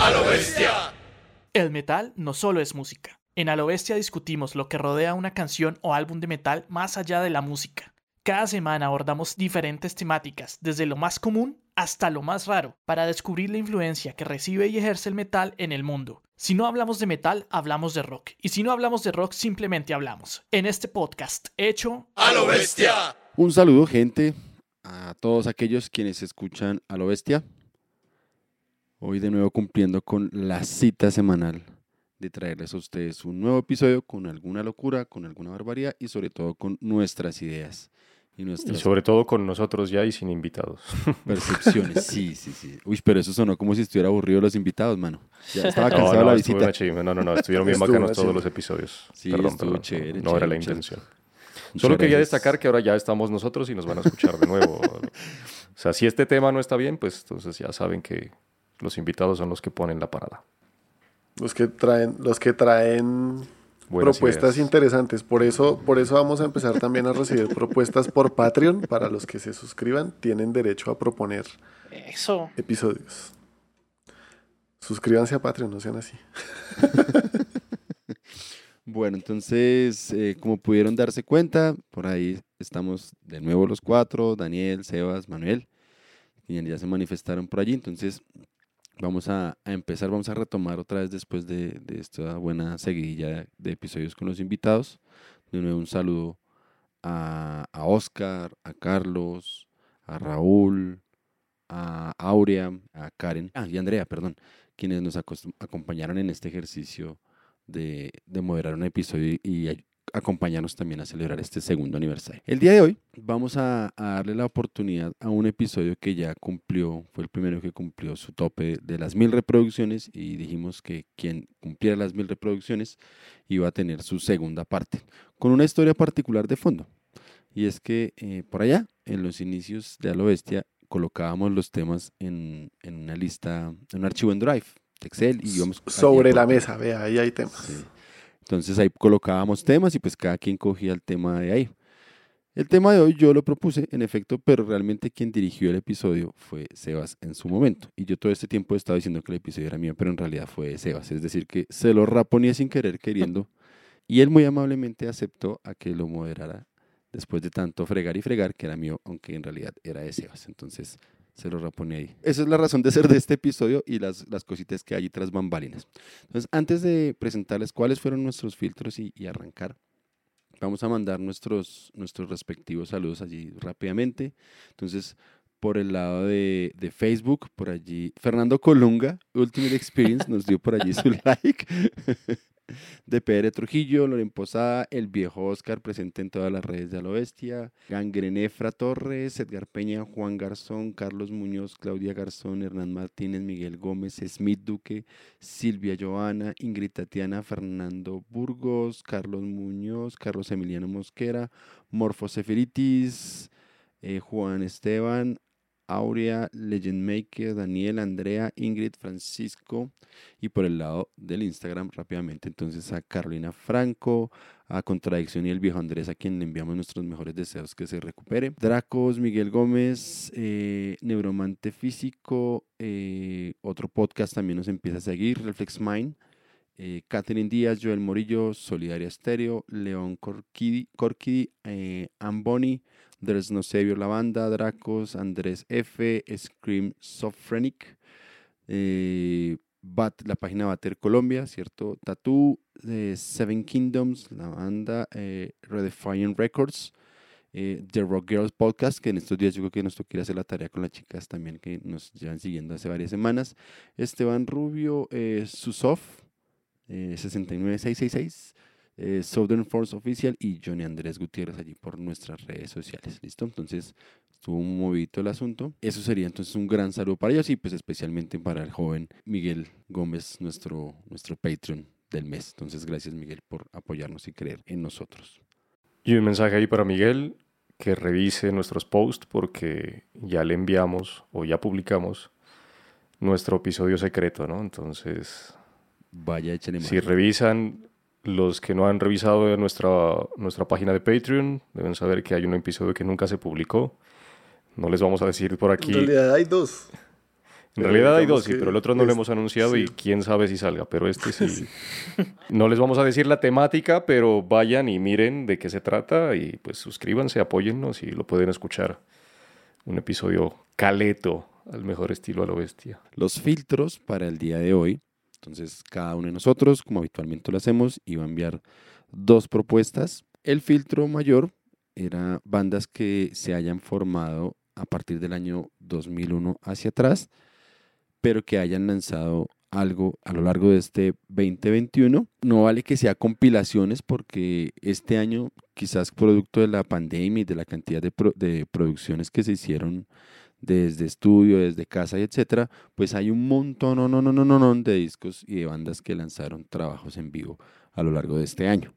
A lo bestia. El metal no solo es música. En A lo bestia discutimos lo que rodea una canción o álbum de metal más allá de la música. Cada semana abordamos diferentes temáticas, desde lo más común hasta lo más raro, para descubrir la influencia que recibe y ejerce el metal en el mundo. Si no hablamos de metal, hablamos de rock. Y si no hablamos de rock, simplemente hablamos. En este podcast, hecho A lo bestia. Un saludo, gente, a todos aquellos quienes escuchan a lo bestia. Hoy de nuevo cumpliendo con la cita semanal de traerles a ustedes un nuevo episodio con alguna locura, con alguna barbaridad y sobre todo con nuestras ideas y Y nuestras sobre todo con nosotros ya y sin invitados. percepciones. Sí, sí, sí. Uy, pero eso sonó como si estuviera aburrido los invitados, mano. Ya estaba No, cansado no, la estuvo visita. no, no, no, estuvieron bien Estuvo bacanos todos los episodios. Sí, perdón, estuvo perdón, chévere, no, no chévere, era la intención. Muchas Solo quería gracias. destacar que ahora ya estamos nosotros y nos van a escuchar de nuevo. o sea, si este tema no está bien, pues entonces ya saben que los invitados son los que ponen la parada. Los que traen, los que traen Buenas propuestas ideas. interesantes. Por eso, por eso vamos a empezar también a recibir propuestas por Patreon. Para los que se suscriban, tienen derecho a proponer eso. episodios. Suscríbanse a Patreon, no sean así. Bueno, entonces, eh, como pudieron darse cuenta, por ahí estamos de nuevo los cuatro, Daniel, Sebas, Manuel, y ya se manifestaron por allí, entonces vamos a, a empezar, vamos a retomar otra vez después de, de esta buena seguidilla de episodios con los invitados. De nuevo un saludo a, a Oscar, a Carlos, a Raúl, a Aurea, a Karen, ah, y Andrea, perdón, quienes nos acompañaron en este ejercicio de, de moderar un episodio y acompañarnos también a celebrar este segundo aniversario. El día de hoy vamos a, a darle la oportunidad a un episodio que ya cumplió, fue el primero que cumplió su tope de las mil reproducciones y dijimos que quien cumpliera las mil reproducciones iba a tener su segunda parte, con una historia particular de fondo. Y es que eh, por allá, en los inicios de A lo Bestia, colocábamos los temas en, en una lista, en un archivo en Drive, de Excel, y íbamos Sobre la mesa, vea, ahí hay temas. Sí. Entonces ahí colocábamos temas y pues cada quien cogía el tema de ahí. El tema de hoy yo lo propuse, en efecto, pero realmente quien dirigió el episodio fue Sebas en su momento. Y yo todo este tiempo he estado diciendo que el episodio era mío, pero en realidad fue Sebas. Es decir, que se lo raponía sin querer, queriendo. Y él muy amablemente aceptó a que lo moderara después de tanto fregar y fregar, que era mío, aunque en realidad era de Sebas. Entonces se lo raponé ahí. Esa es la razón de ser de este episodio y las, las cositas que hay tras bambalinas. Entonces, antes de presentarles cuáles fueron nuestros filtros y, y arrancar, vamos a mandar nuestros, nuestros respectivos saludos allí rápidamente. Entonces, por el lado de, de Facebook, por allí, Fernando Colunga, Ultimate Experience, nos dio por allí su like. De PR Trujillo, Loren Posada, el viejo Oscar, presente en todas las redes de A lo Bestia, Gangrenefra Torres, Edgar Peña, Juan Garzón, Carlos Muñoz, Claudia Garzón, Hernán Martínez, Miguel Gómez, Smith Duque, Silvia Joana, Ingrid Tatiana, Fernando Burgos, Carlos Muñoz, Carlos Emiliano Mosquera, Morfo Seferitis, eh, Juan Esteban, Aurea, Legend Maker, Daniel, Andrea, Ingrid, Francisco y por el lado del Instagram rápidamente entonces a Carolina Franco, a Contradicción y el viejo Andrés a quien le enviamos nuestros mejores deseos que se recupere. Dracos, Miguel Gómez, eh, Neuromante Físico, eh, otro podcast también nos empieza a seguir, Reflex Mind. Eh, Catherine Díaz, Joel Morillo, Solidaria Estéreo, León Corquidi, Corquidi eh, Amboni, There's No Savior La Banda, Dracos, Andrés F, Scream Sophrenic, eh, la página Bater Colombia, ¿cierto? Tattoo, eh, Seven Kingdoms, la banda eh, Redefine Records, eh, The Rock Girls Podcast, que en estos días yo creo que nos toca ir a hacer la tarea con las chicas también que nos llevan siguiendo hace varias semanas. Esteban Rubio, eh, Susof, eh, 69666, eh, Southern Force Official y Johnny Andrés Gutiérrez allí por nuestras redes sociales. ¿Listo? Entonces estuvo un movidito el asunto. Eso sería entonces un gran saludo para ellos y pues especialmente para el joven Miguel Gómez, nuestro, nuestro Patreon del mes. Entonces gracias Miguel por apoyarnos y creer en nosotros. Y un mensaje ahí para Miguel, que revise nuestros posts porque ya le enviamos o ya publicamos nuestro episodio secreto, ¿no? Entonces, Vaya, échale si revisan los que no han revisado nuestra, nuestra página de Patreon, deben saber que hay un episodio que nunca se publicó. No les vamos a decir por aquí. En realidad hay dos. En realidad hay dos, sí, pero el otro no lo hemos anunciado y quién sabe si salga, pero este sí. no les vamos a decir la temática, pero vayan y miren de qué se trata y pues suscríbanse, apóyennos y lo pueden escuchar. Un episodio caleto al mejor estilo a lo bestia. Los filtros para el día de hoy. Entonces, cada uno de nosotros, como habitualmente lo hacemos, iba a enviar dos propuestas. El filtro mayor era bandas que se hayan formado a partir del año 2001 hacia atrás pero que hayan lanzado algo a lo largo de este 2021. No vale que sea compilaciones porque este año, quizás producto de la pandemia y de la cantidad de, de producciones que se hicieron desde estudio, desde casa y etcétera, pues hay un montón no, no, no, no, no, de discos y de bandas que lanzaron trabajos en vivo a lo largo de este año.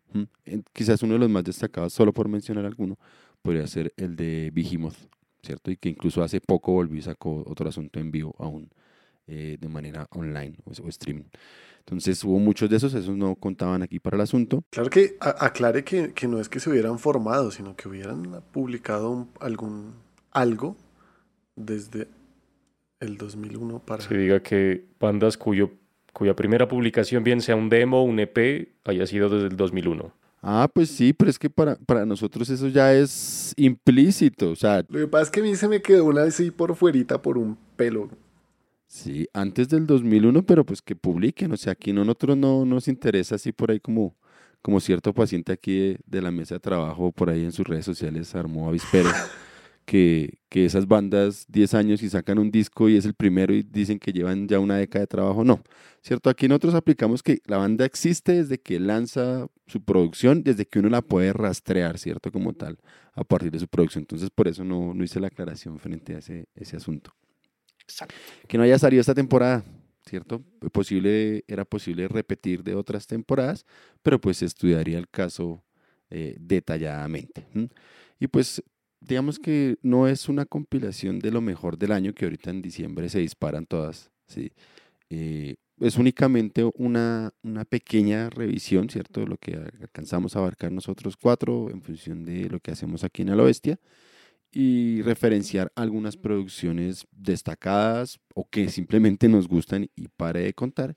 Quizás uno de los más destacados, solo por mencionar alguno, podría ser el de Behemoth, ¿cierto? Y que incluso hace poco volvió y sacó otro asunto en vivo aún eh, de manera online o, streaming. Entonces hubo muchos de esos, esos no contaban aquí para el asunto. Claro que aclare que, que, no es que se hubieran formado, sino que hubieran publicado algún algo desde el 2001 para... Se diga que bandas cuyo, cuya primera publicación, bien sea un demo o un EP, haya sido desde el 2001. Ah, pues sí, pero es que para, para nosotros eso ya es implícito, o sea... Lo que pasa es que a mí se me quedó una así por fuerita por un pelo. Sí, antes del 2001, pero pues que publiquen, o sea, aquí nosotros no nos interesa así por ahí como, como cierto paciente aquí de, la mesa de trabajo, por ahí en sus redes sociales armó avispero, que, que esas bandas 10 años y sacan un disco y es el primero y dicen que llevan ya una década de trabajo, no, ¿cierto? Aquí nosotros aplicamos que la banda existe desde que lanza su producción, desde que uno la puede rastrear, ¿cierto? Como tal, a partir de su producción, entonces por eso no, no hice la aclaración frente a ese, ese asunto. Que no haya salido esta temporada, ¿cierto? Posible, era posible repetir de otras temporadas, pero pues estudiaría el caso eh, detalladamente. Y pues digamos que no es una compilación de lo mejor del año, que ahorita en diciembre se disparan todas, ¿sí? Eh, es únicamente una, una, pequeña revisión, ¿cierto? De lo que alcanzamos a abarcar nosotros cuatro en función de lo que hacemos aquí en la Bestia y referenciar algunas producciones destacadas o que simplemente nos gustan y pare de contar.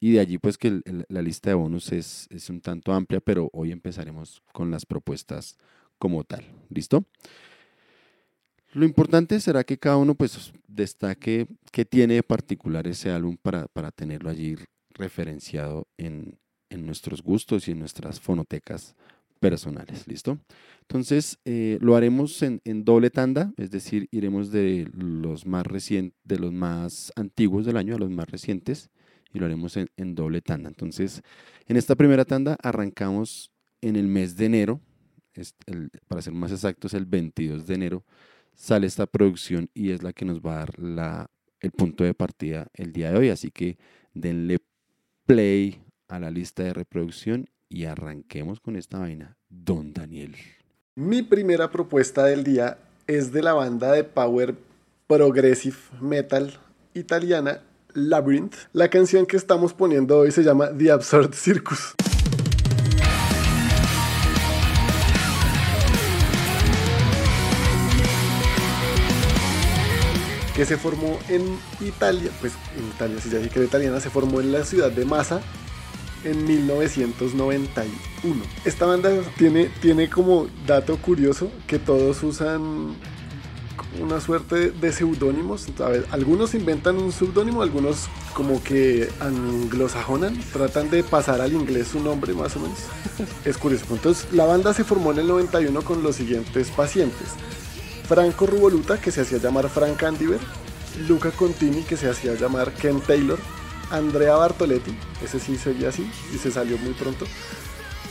Y de allí pues que la lista de bonus es, es un tanto amplia, pero hoy empezaremos con las propuestas como tal. ¿Listo? Lo importante será que cada uno pues destaque qué tiene de particular ese álbum para, para tenerlo allí referenciado en, en, nuestros gustos y en nuestras fonotecas personales. ¿Listo? Entonces, eh, lo haremos en, doble tanda, es decir, iremos de los más recientes, de los más antiguos del año a los más recientes y lo haremos en, doble tanda. Entonces, en esta primera tanda arrancamos en el mes de enero, para ser más exactos, el 22 de enero, sale esta producción y es la que nos va a dar el punto de partida el día de hoy. Así que denle play a la lista de reproducción y arranquemos con esta vaina, Don Daniel. Mi primera propuesta del día es de la banda de power progressive metal italiana Labyrinth. La canción que estamos poniendo hoy se llama The Absurd Circus. Que se formó en Italia, pues en Italia, si ya dije que era italiana, se formó en la ciudad de Massa en 1991. Esta banda tiene, tiene como dato curioso que todos usan una suerte de seudónimos. Algunos inventan un seudónimo, algunos como que anglosajonan, tratan de pasar al inglés su nombre más o menos. es curioso. Entonces, la banda se formó en el 91 con los siguientes pacientes. Franco Ruvoluta, que se hacía llamar Frank Andiver, Luca Contini, que se hacía llamar Ken Taylor, Andrea Bartoletti, ese sí seguía así y se salió muy pronto.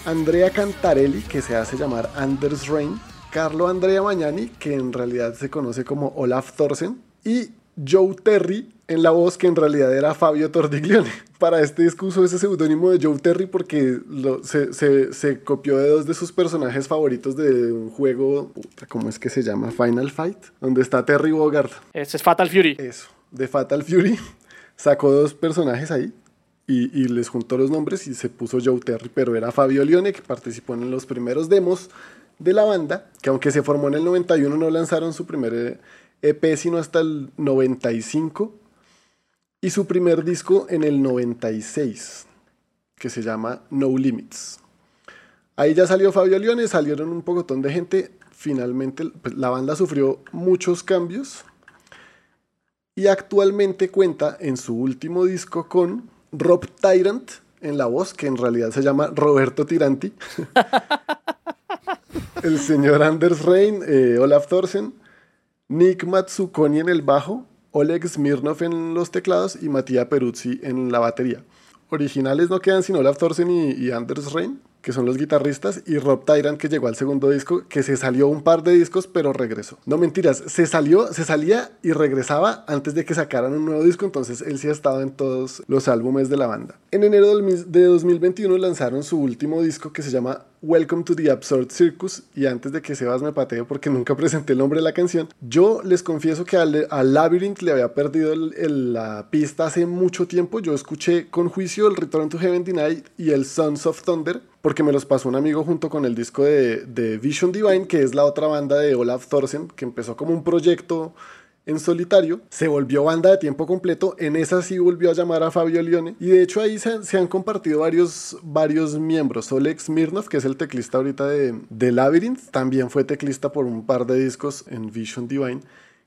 Andrea Cantarelli, que se hace llamar Anders Rein. Carlo Andrea Magnani, que en realidad se conoce como Olaf Thorsen. Y Joe Terry en la voz, que en realidad era Fabio Tordiglione. Para este discurso ese seudónimo de Joe Terry porque se, copió de dos de sus personajes favoritos de un juego, ¿cómo es que se llama? Final Fight, donde está Terry Bogard. Ese es Fatal Fury. Eso, de Fatal Fury sacó dos personajes ahí y, les juntó los nombres y se puso Joe Terry, pero era Fabio Leone que participó en los primeros demos de la banda, que aunque se formó en el 91 no lanzaron su primer EP sino hasta el 95. Y su primer disco en el 96, que se llama No Limits. Ahí ya salió Fabio Leone, salieron un pocotón de gente. Finalmente pues, la banda sufrió muchos cambios y actualmente cuenta en su último disco con Rob Tyrant en la voz, que en realidad se llama Roberto Tiranti. el señor Anders Rein, eh, Olaf Thorsen, Nick Matsukoni en el bajo, Oleg Smirnov en los teclados y Matías Peruzzi en la batería. Originales no quedan sino Olaf Thorsen y Anders Rein que son los guitarristas, y Rob Tyrant, que llegó al segundo disco, que se salió un par de discos, pero regresó. No mentiras, se salió, se salía y regresaba antes de que sacaran un nuevo disco, entonces él sí ha estado en todos los álbumes de la banda. En enero de 2021 lanzaron su último disco que se llama Welcome to the Absurd Circus y antes de que Sebas me patee porque nunca presenté el nombre de la canción, yo les confieso que al, Labyrinth le había perdido la pista hace mucho tiempo. Yo escuché con juicio el Return to Heaven Denied y el Sons of Thunder porque me los pasó un amigo junto con el disco de, de Vision Divine, que es la otra banda de Olaf Thorsen, que empezó como un proyecto en solitario, se volvió banda de tiempo completo, en esa sí volvió a llamar a Fabio Leone y de hecho ahí se, han compartido varios, varios miembros, Oleg Smirnov, que es el teclista ahorita de, de Labyrinth, también fue teclista por un par de discos en Vision Divine.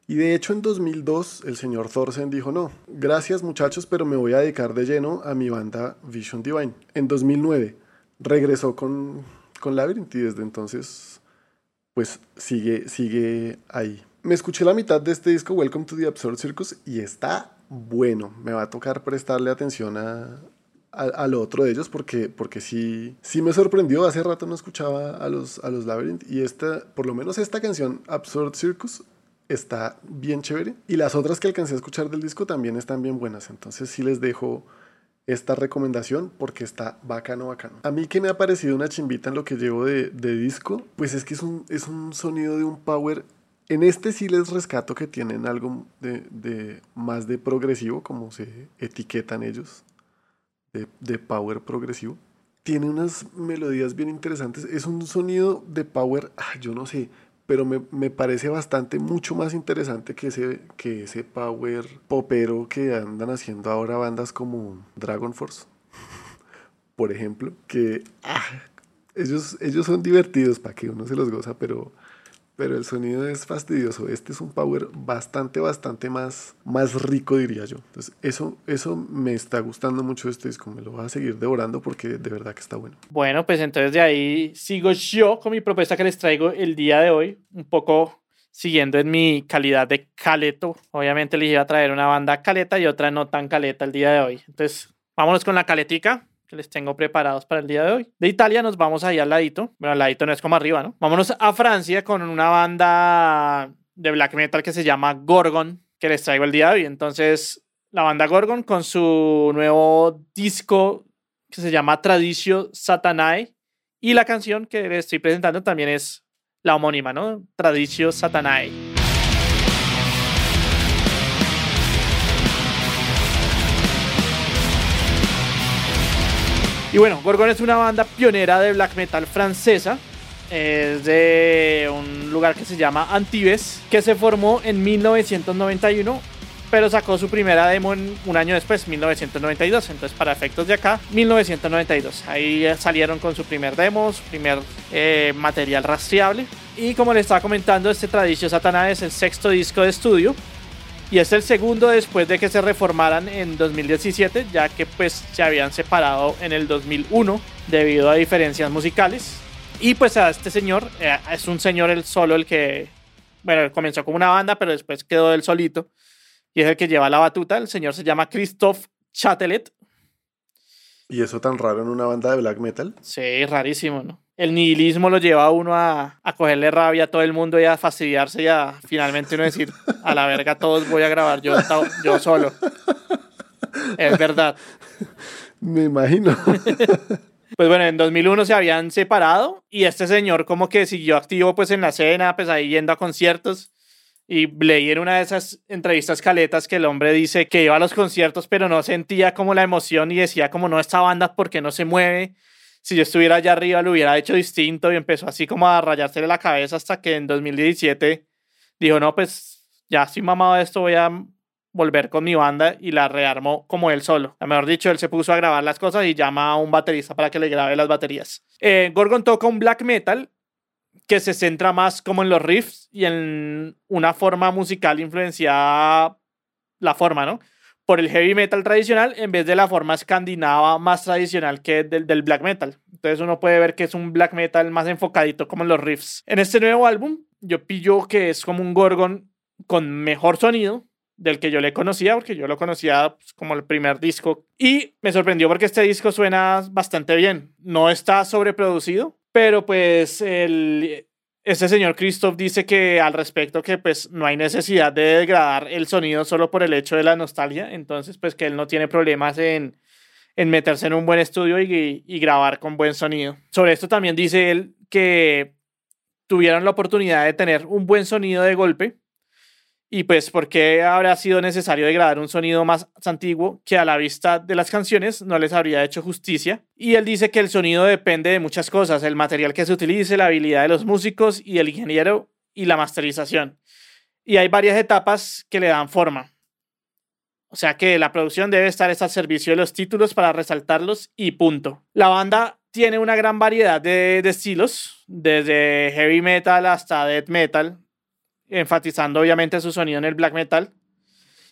Y de hecho en 2002 el señor Thorsen dijo, no, gracias muchachos, pero me voy a dedicar de lleno a mi banda Vision Divine. En 2009 regresó con, con Labyrinth y desde entonces pues sigue, sigue ahí me escuché la mitad de este disco, Welcome to the Absurd Circus, y está bueno. Me va a tocar prestarle atención a, a, lo otro de ellos porque, porque sí, sí me sorprendió. Hace rato no escuchaba a los, a los Labyrinth y esta, por lo menos esta canción, Absurd Circus, está bien chévere. Y las otras que alcancé a escuchar del disco también están bien buenas. Entonces sí les dejo esta recomendación porque está bacano, bacano. A mí que me ha parecido una chimbita en lo que llevo de, de disco, pues es que es un, es un sonido de un power en este sí les rescato que tienen algo de, más de progresivo, como se etiquetan ellos, de, power progresivo. Tiene unas melodías bien interesantes. Es un sonido de power, ah, yo no sé, pero me, parece bastante, mucho más interesante que ese, que ese power popero que andan haciendo ahora bandas como Dragon Force, por ejemplo, que ah, ellos, ellos son divertidos para que uno se los goza, pero pero el sonido es fastidioso. Este es un power bastante, bastante más, más rico, diría yo. Entonces, eso, eso me está gustando mucho este disco. Me lo voy a seguir devorando porque de verdad que está bueno. Bueno, pues entonces de ahí sigo yo con mi propuesta que les traigo el día de hoy. Un poco siguiendo en mi calidad de caleto. Obviamente les iba a traer una banda caleta y otra no tan caleta el día de hoy. Entonces, vámonos con la caletica les tengo preparados para el día de hoy. De Italia nos vamos ahí al ladito. Bueno, al ladito no es como arriba, ¿no? Vámonos a Francia con una banda de black metal que se llama Gorgon, que les traigo el día de hoy. Entonces, la banda Gorgon con su nuevo disco que se llama Tradicio Satanae. Y la canción que les estoy presentando también es la homónima, ¿no? Tradicio Satanae. Y bueno, Gorgon es una banda pionera de black metal francesa. Es de un lugar que se llama Antibes, que se formó en 1991, pero sacó su primera demo un año después, 1992. Entonces, para efectos de acá, 1992. Ahí salieron con su primer demo, su primer eh, material rastreable. Y como les estaba comentando, este Tradicio Satanás es el sexto disco de estudio y es el segundo después de que se reformaran en 2017, ya que pues se habían separado en el 2001 debido a diferencias musicales. Y pues a este señor, eh, es un señor el solo el que, bueno, comenzó como una banda, pero después quedó él solito. Y es el que lleva la batuta. El señor se llama Christophe Chatelet. ¿Y eso tan raro en una banda de black metal? Sí, rarísimo, ¿no? El nihilismo lo lleva a uno a, cogerle rabia a todo el mundo y a fastidiarse y a finalmente uno decir, a la verga todos voy a grabar yo, yo solo. Es verdad. Me imagino. Pues bueno, en 2001 se habían separado y este señor como que siguió activo pues en la escena, pues ahí yendo a conciertos. Y leí en una de esas entrevistas caletas que el hombre dice que iba a los conciertos pero no sentía como la emoción y decía como no, esta banda porque no se mueve si yo estuviera allá arriba lo hubiera hecho distinto y empezó así como a rayársele la cabeza hasta que en 2017 dijo, no, pues ya estoy mamado de esto, voy a volver con mi banda y la rearmó como él solo. A mejor dicho, él se puso a grabar las cosas y llama a un baterista para que le grabe las baterías. Eh, Gorgon toca un black metal que se centra más como en los riffs y en una forma musical influenciada la forma, ¿no? Por el heavy metal tradicional en vez de la forma escandinava más tradicional que del, del black metal. Entonces uno puede ver que es un black metal más enfocadito como en los riffs. En este nuevo álbum yo pillo que es como un Gorgon con mejor sonido del que yo le conocía, porque yo lo conocía pues, como el primer disco. Y me sorprendió porque este disco suena bastante bien. No está sobreproducido, pero pues el, este señor Christoph dice que al respecto que pues no hay necesidad de degradar el sonido solo por el hecho de la nostalgia. Entonces pues que él no tiene problemas en, en meterse en un buen estudio y, y grabar con buen sonido. Sobre esto también dice él que tuvieron la oportunidad de tener un buen sonido de golpe y pues, ¿por qué habrá sido necesario degradar un sonido más antiguo que a la vista de las canciones no les habría hecho justicia? Y él dice que el sonido depende de muchas cosas, el material que se utilice, la habilidad de los músicos y el ingeniero y la masterización. Y hay varias etapas que le dan forma. O sea que la producción debe estar al servicio de los títulos para resaltarlos y punto. La banda tiene una gran variedad de, de estilos, desde heavy metal hasta death metal, enfatizando obviamente su sonido en el black metal.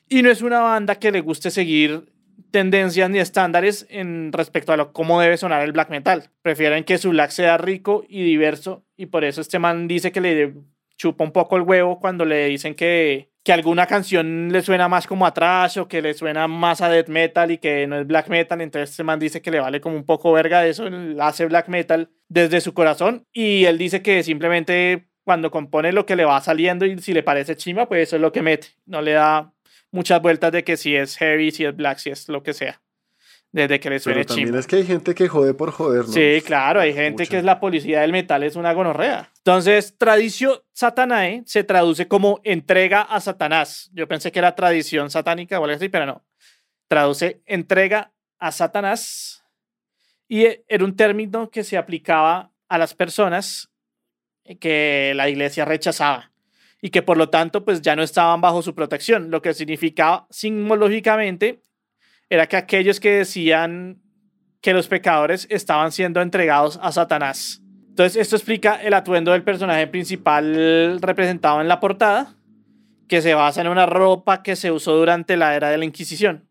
Y no es una banda que le guste seguir tendencias ni estándares en respecto a lo, cómo debe sonar el black metal. Prefieren que su black sea rico y diverso y por eso este man dice que le chupa un poco el huevo cuando le dicen que, que alguna canción le suena más como a o que le suena más a death metal y que no es black metal. Entonces este man dice que le vale como un poco verga de eso, hace black metal desde su corazón y él dice que simplemente cuando compone lo que le va saliendo y si le parece chima, pues eso es lo que mete. No le da muchas vueltas de que si es heavy, si es black, si es lo que sea. Desde que le suene Pero también chimba. es que hay gente que jode por joder, ¿no? Sí, claro, hay gente Mucha. que es la policía del metal, es una gonorrea. Entonces, tradición satanae se traduce como entrega a Satanás. Yo pensé que era tradición satánica o algo así, pero no. Traduce entrega a Satanás. Y era un término que se aplicaba a las personas que la iglesia rechazaba y que por lo tanto pues ya no estaban bajo su protección, lo que significaba simbológicamente era que aquellos que decían que los pecadores estaban siendo entregados a Satanás. Entonces esto explica el atuendo del personaje principal representado en la portada, que se basa en una ropa que se usó durante la era de la Inquisición.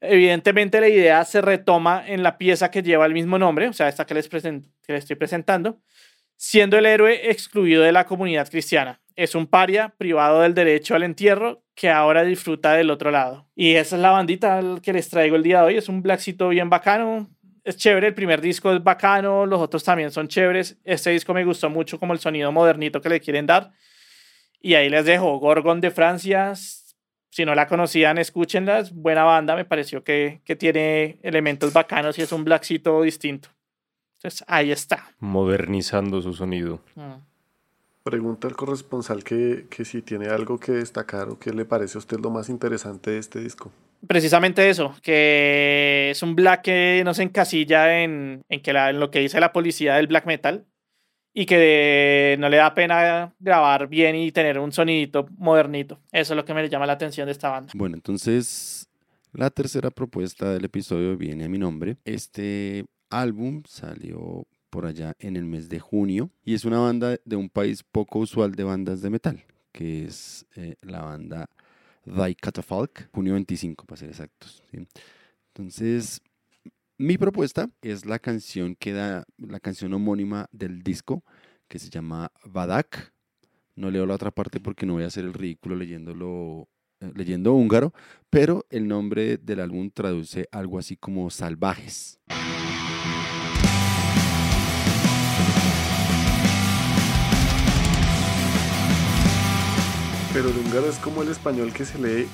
Evidentemente la idea se retoma en la pieza que lleva el mismo nombre, o sea, esta que les, que les estoy presentando, siendo el héroe excluido de la comunidad cristiana. Es un paria privado del derecho al entierro que ahora disfruta del otro lado. Y esa es la bandita que les traigo el día de hoy. Es un blackcito bien bacano. Es chévere, el primer disco es bacano, los otros también son chéveres. Este disco me gustó mucho como el sonido modernito que le quieren dar. Y ahí les dejo Gorgon de Francia. Si no la conocían, escúchenla. Es buena banda, me pareció que, que tiene elementos bacanos y es un blackcito distinto. Entonces ahí está. Modernizando su sonido. Mm. Pregunta al corresponsal que, que si tiene algo que destacar o qué le parece a usted lo más interesante de este disco. Precisamente eso, que es un black que no se encasilla en, en, que la- en lo que dice la policía del black metal y que no le da pena grabar bien y tener un sonidito modernito. Eso es lo que me llama la atención de esta banda. Bueno, entonces la tercera propuesta del episodio viene a mi nombre. Este álbum salió por allá en el mes de junio y es una banda de un país poco usual de bandas de metal, que es eh, la banda Die Catafalque, junio 25 para ser exactos. ¿sí? Entonces, mi propuesta es la canción que da, la canción homónima del disco, que se llama Badak. No leo la otra parte porque no voy a hacer el ridículo leyéndolo, eh, leyendo húngaro, pero el nombre del álbum traduce algo así como salvajes. Pero el húngaro es como el español que se lee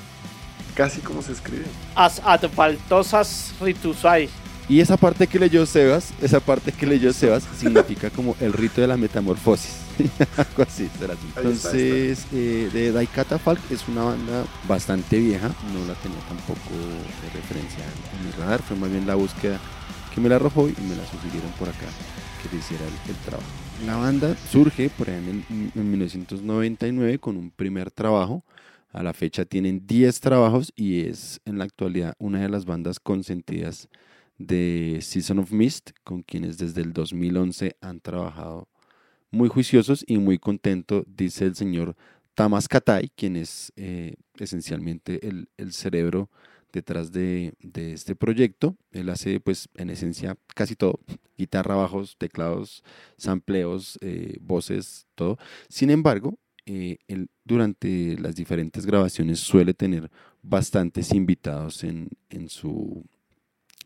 casi como se escribe. As adfaltosas ritusai. Y esa parte que leyó Sebas, esa parte que leyó Sebas significa como el rito de la metamorfosis. Algo así, será así. Ahí está, Entonces, eh, de Daikata Falk es una banda bastante vieja, no la tenía tampoco de referencia en mi radar, fue más bien la búsqueda que me la arrojó y me la sugirieron por acá que le hiciera el, el trabajo. La banda surge por ahí en, el- en 1999 con un primer trabajo. A la fecha tienen 10 trabajos y es en la actualidad una de las bandas consentidas de Season of Mist, con quienes desde el 2011 han trabajado muy juiciosos y muy contento, dice el señor Tamas Katai, quien es eh, esencialmente el, el, cerebro detrás de, de, este proyecto. Él hace, pues, en esencia, casi todo. Guitarra, bajos, teclados, sampleos, eh, voces, todo. Sin embargo, eh, él durante las diferentes grabaciones suele tener bastantes invitados en, en su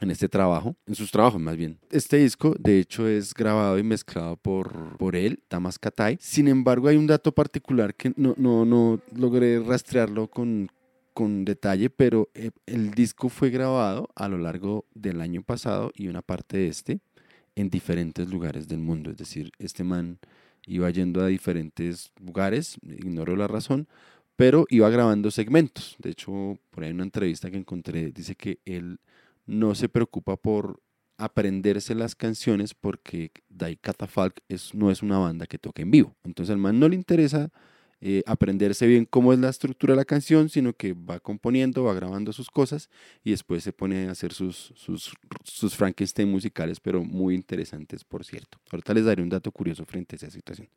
en este trabajo, en sus trabajos más bien. Este disco, de hecho, es grabado y mezclado por, por él, Tamas Katay. Sin embargo, hay un dato particular que no, no, no logré rastrearlo con, con detalle, pero eh, el disco fue grabado a lo largo del año pasado y una parte de este en diferentes lugares del mundo. Es decir, este man iba yendo a diferentes lugares, ignoro la razón, pero iba grabando segmentos. De hecho, por ahí en una entrevista que encontré, dice que él no se preocupa por aprenderse las canciones porque Dai Catafalque es, no es una banda que toque en vivo. Entonces al man no le interesa eh, aprenderse bien cómo es la estructura de la canción, sino que va componiendo, va grabando sus cosas y después se pone a hacer sus, sus, sus Frankenstein musicales, pero muy interesantes, por cierto. Ahorita les daré un dato curioso frente a esa situación.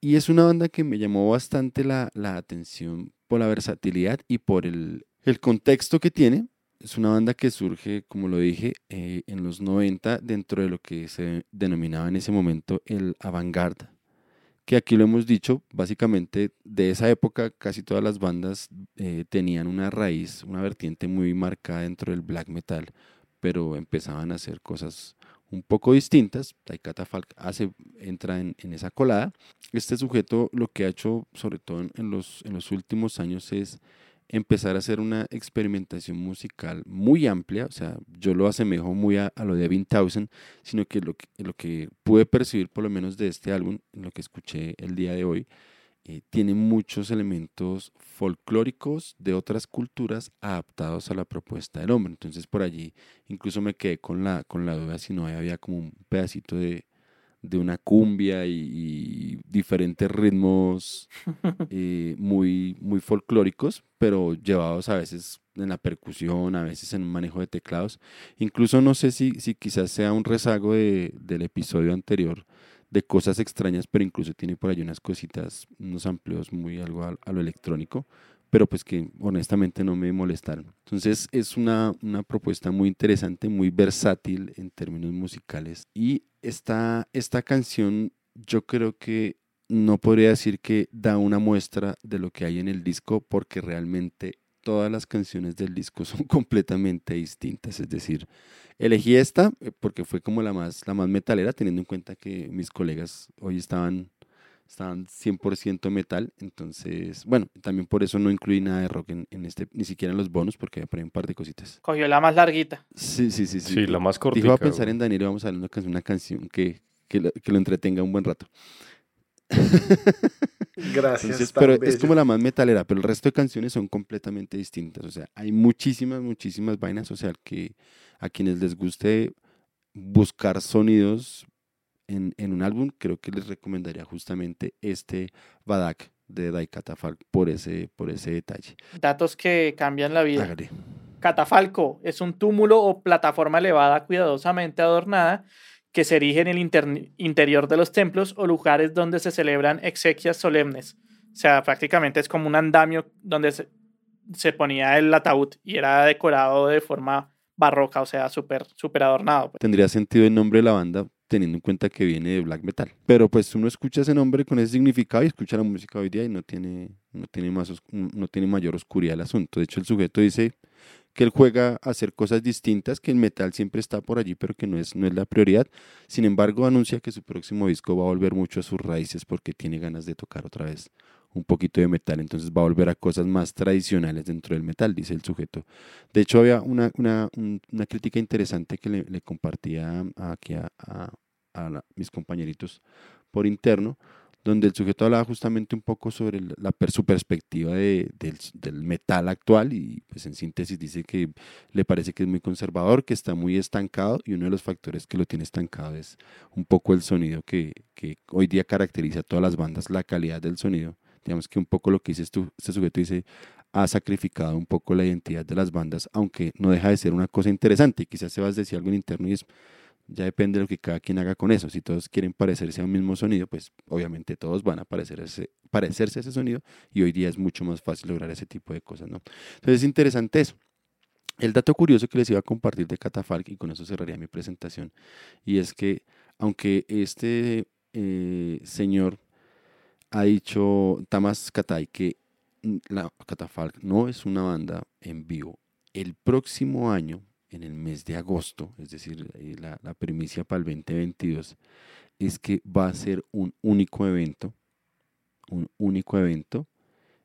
Y es una banda que me llamó bastante la, la atención por la versatilidad y por el, el contexto que tiene, es una banda que surge, como lo dije, eh, en los 90 dentro de lo que se denominaba en ese momento el avant-garde, que aquí lo hemos dicho, básicamente de esa época casi todas las bandas eh, tenían una raíz, una vertiente muy marcada dentro del black metal, pero empezaban a hacer cosas un poco distintas. Taikata Falk hace, entra en, en, esa colada. Este sujeto lo que ha hecho, sobre todo en los, en los últimos años, es empezar a hacer una experimentación musical muy amplia, o sea, yo lo asemejo muy a, lo de Townsend, sino que lo, que lo que pude percibir por lo menos de este álbum, lo que escuché el día de hoy, eh, tiene muchos elementos folclóricos de otras culturas adaptados a la propuesta del hombre. Entonces por allí incluso me quedé con la, con la duda si no había como un pedacito de, de una cumbia y, diferentes ritmos eh, muy, muy folclóricos, pero llevados a veces en la percusión, a veces en un manejo de teclados. Incluso no sé si, si quizás sea un rezago de, del episodio anterior de cosas extrañas, pero incluso tiene por ahí unas cositas, unos amplios muy algo a lo electrónico pero pues que honestamente no me molestaron. Entonces es una, una, propuesta muy interesante, muy versátil en términos musicales. Y esta, esta canción yo creo que no podría decir que da una muestra de lo que hay en el disco porque realmente todas las canciones del disco son completamente distintas. Es decir, elegí esta eh, porque fue como la más, la más metalera, teniendo en cuenta que mis colegas hoy estaban estaban 100% metal, entonces, bueno, también por eso no incluí nada de rock en, este, ni siquiera en los bonos, porque por ahí un par de cositas. Cogió la más larguita. Sí, sí, sí. Sí, sí la más cortita. Dijo a pensar en Daniel y vamos a hablar una, una canción que, que, lo, que lo entretenga un buen rato. Gracias. pero es como la más metalera, pero el resto de canciones son completamente distintas. O sea, hay muchísimas, muchísimas vainas. O sea, que a quienes les guste buscar sonidos en, en, un álbum, creo que les recomendaría justamente este Badak de Dai Catafalco por ese, por ese detalle. Datos que cambian la vida. Catafalco es un túmulo o plataforma elevada cuidadosamente adornada que se erige en el interior de los templos o lugares donde se celebran exequias solemnes. O sea, prácticamente es como un andamio donde se, se ponía el ataúd y era decorado de forma barroca, o sea, súper super adornado. Pues. Tendría sentido el nombre de la banda teniendo en cuenta que viene de black metal. Pero pues uno escucha ese nombre con ese significado y escucha la música hoy día y no tiene, no tiene, más, no tiene mayor oscuridad el asunto. De hecho, el sujeto dice que él juega a hacer cosas distintas, que el metal siempre está por allí, pero que no es, no es la prioridad. Sin embargo, anuncia que su próximo disco va a volver mucho a sus raíces porque tiene ganas de tocar otra vez un poquito de metal, entonces va a volver a cosas más tradicionales dentro del metal, dice el sujeto. De hecho, había una, una, una crítica interesante que le, compartía aquí a, mis compañeritos por interno, donde el sujeto hablaba justamente un poco sobre la, su perspectiva de, del, del, metal actual y pues en síntesis dice que le parece que es muy conservador, que está muy estancado y uno de los factores que lo tiene estancado es un poco el sonido que, que hoy día caracteriza a todas las bandas, la calidad del sonido digamos que un poco lo que dices este sujeto dice, ha sacrificado un poco la identidad de las bandas, aunque no deja de ser una cosa interesante. Quizás se va a decir algo en interno y es, ya depende de lo que cada quien haga con eso. Si todos quieren parecerse a un mismo sonido, pues obviamente todos van a parecerse, parecerse a ese sonido y hoy día es mucho más fácil lograr ese tipo de cosas, ¿no? Entonces es interesante eso. El dato curioso que les iba a compartir de Catafalque, y con eso cerraría mi presentación, y es que aunque este eh, señor ha dicho, Tamas Katay, que la Catafalque no es una banda en vivo, el próximo año, en el mes de agosto, es decir, eh, la, primicia para el 2022, es que va a ser un único evento, un único evento,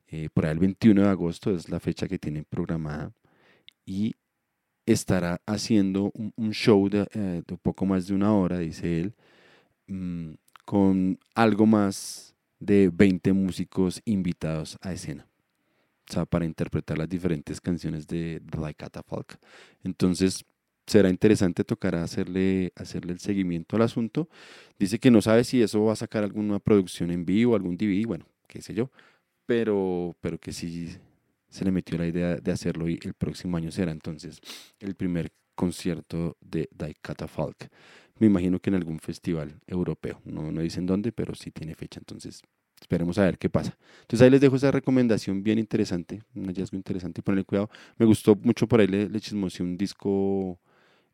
eh, por ahí el 21 de agosto es la fecha que tienen programada y estará haciendo un, show eh, de, un poco más de una hora, dice él, mm, con algo más de 20 músicos invitados a escena. O sea, para interpretar las diferentes canciones de The Catafalque. Entonces, será interesante tocar hacerle, hacerle el seguimiento al asunto. Dice que no sabe si eso va a sacar alguna producción en vivo, algún DVD, bueno, qué sé yo, pero, pero que sí se le metió la idea de hacerlo y el próximo año será entonces el primer concierto de Die Catafalque. Me imagino que en algún festival europeo, no, no dicen dónde, pero sí tiene fecha, entonces esperemos a ver qué pasa. Entonces ahí les dejo esa recomendación bien interesante, un hallazgo interesante y ponerle cuidado. Me gustó mucho por ahí, le, le un disco,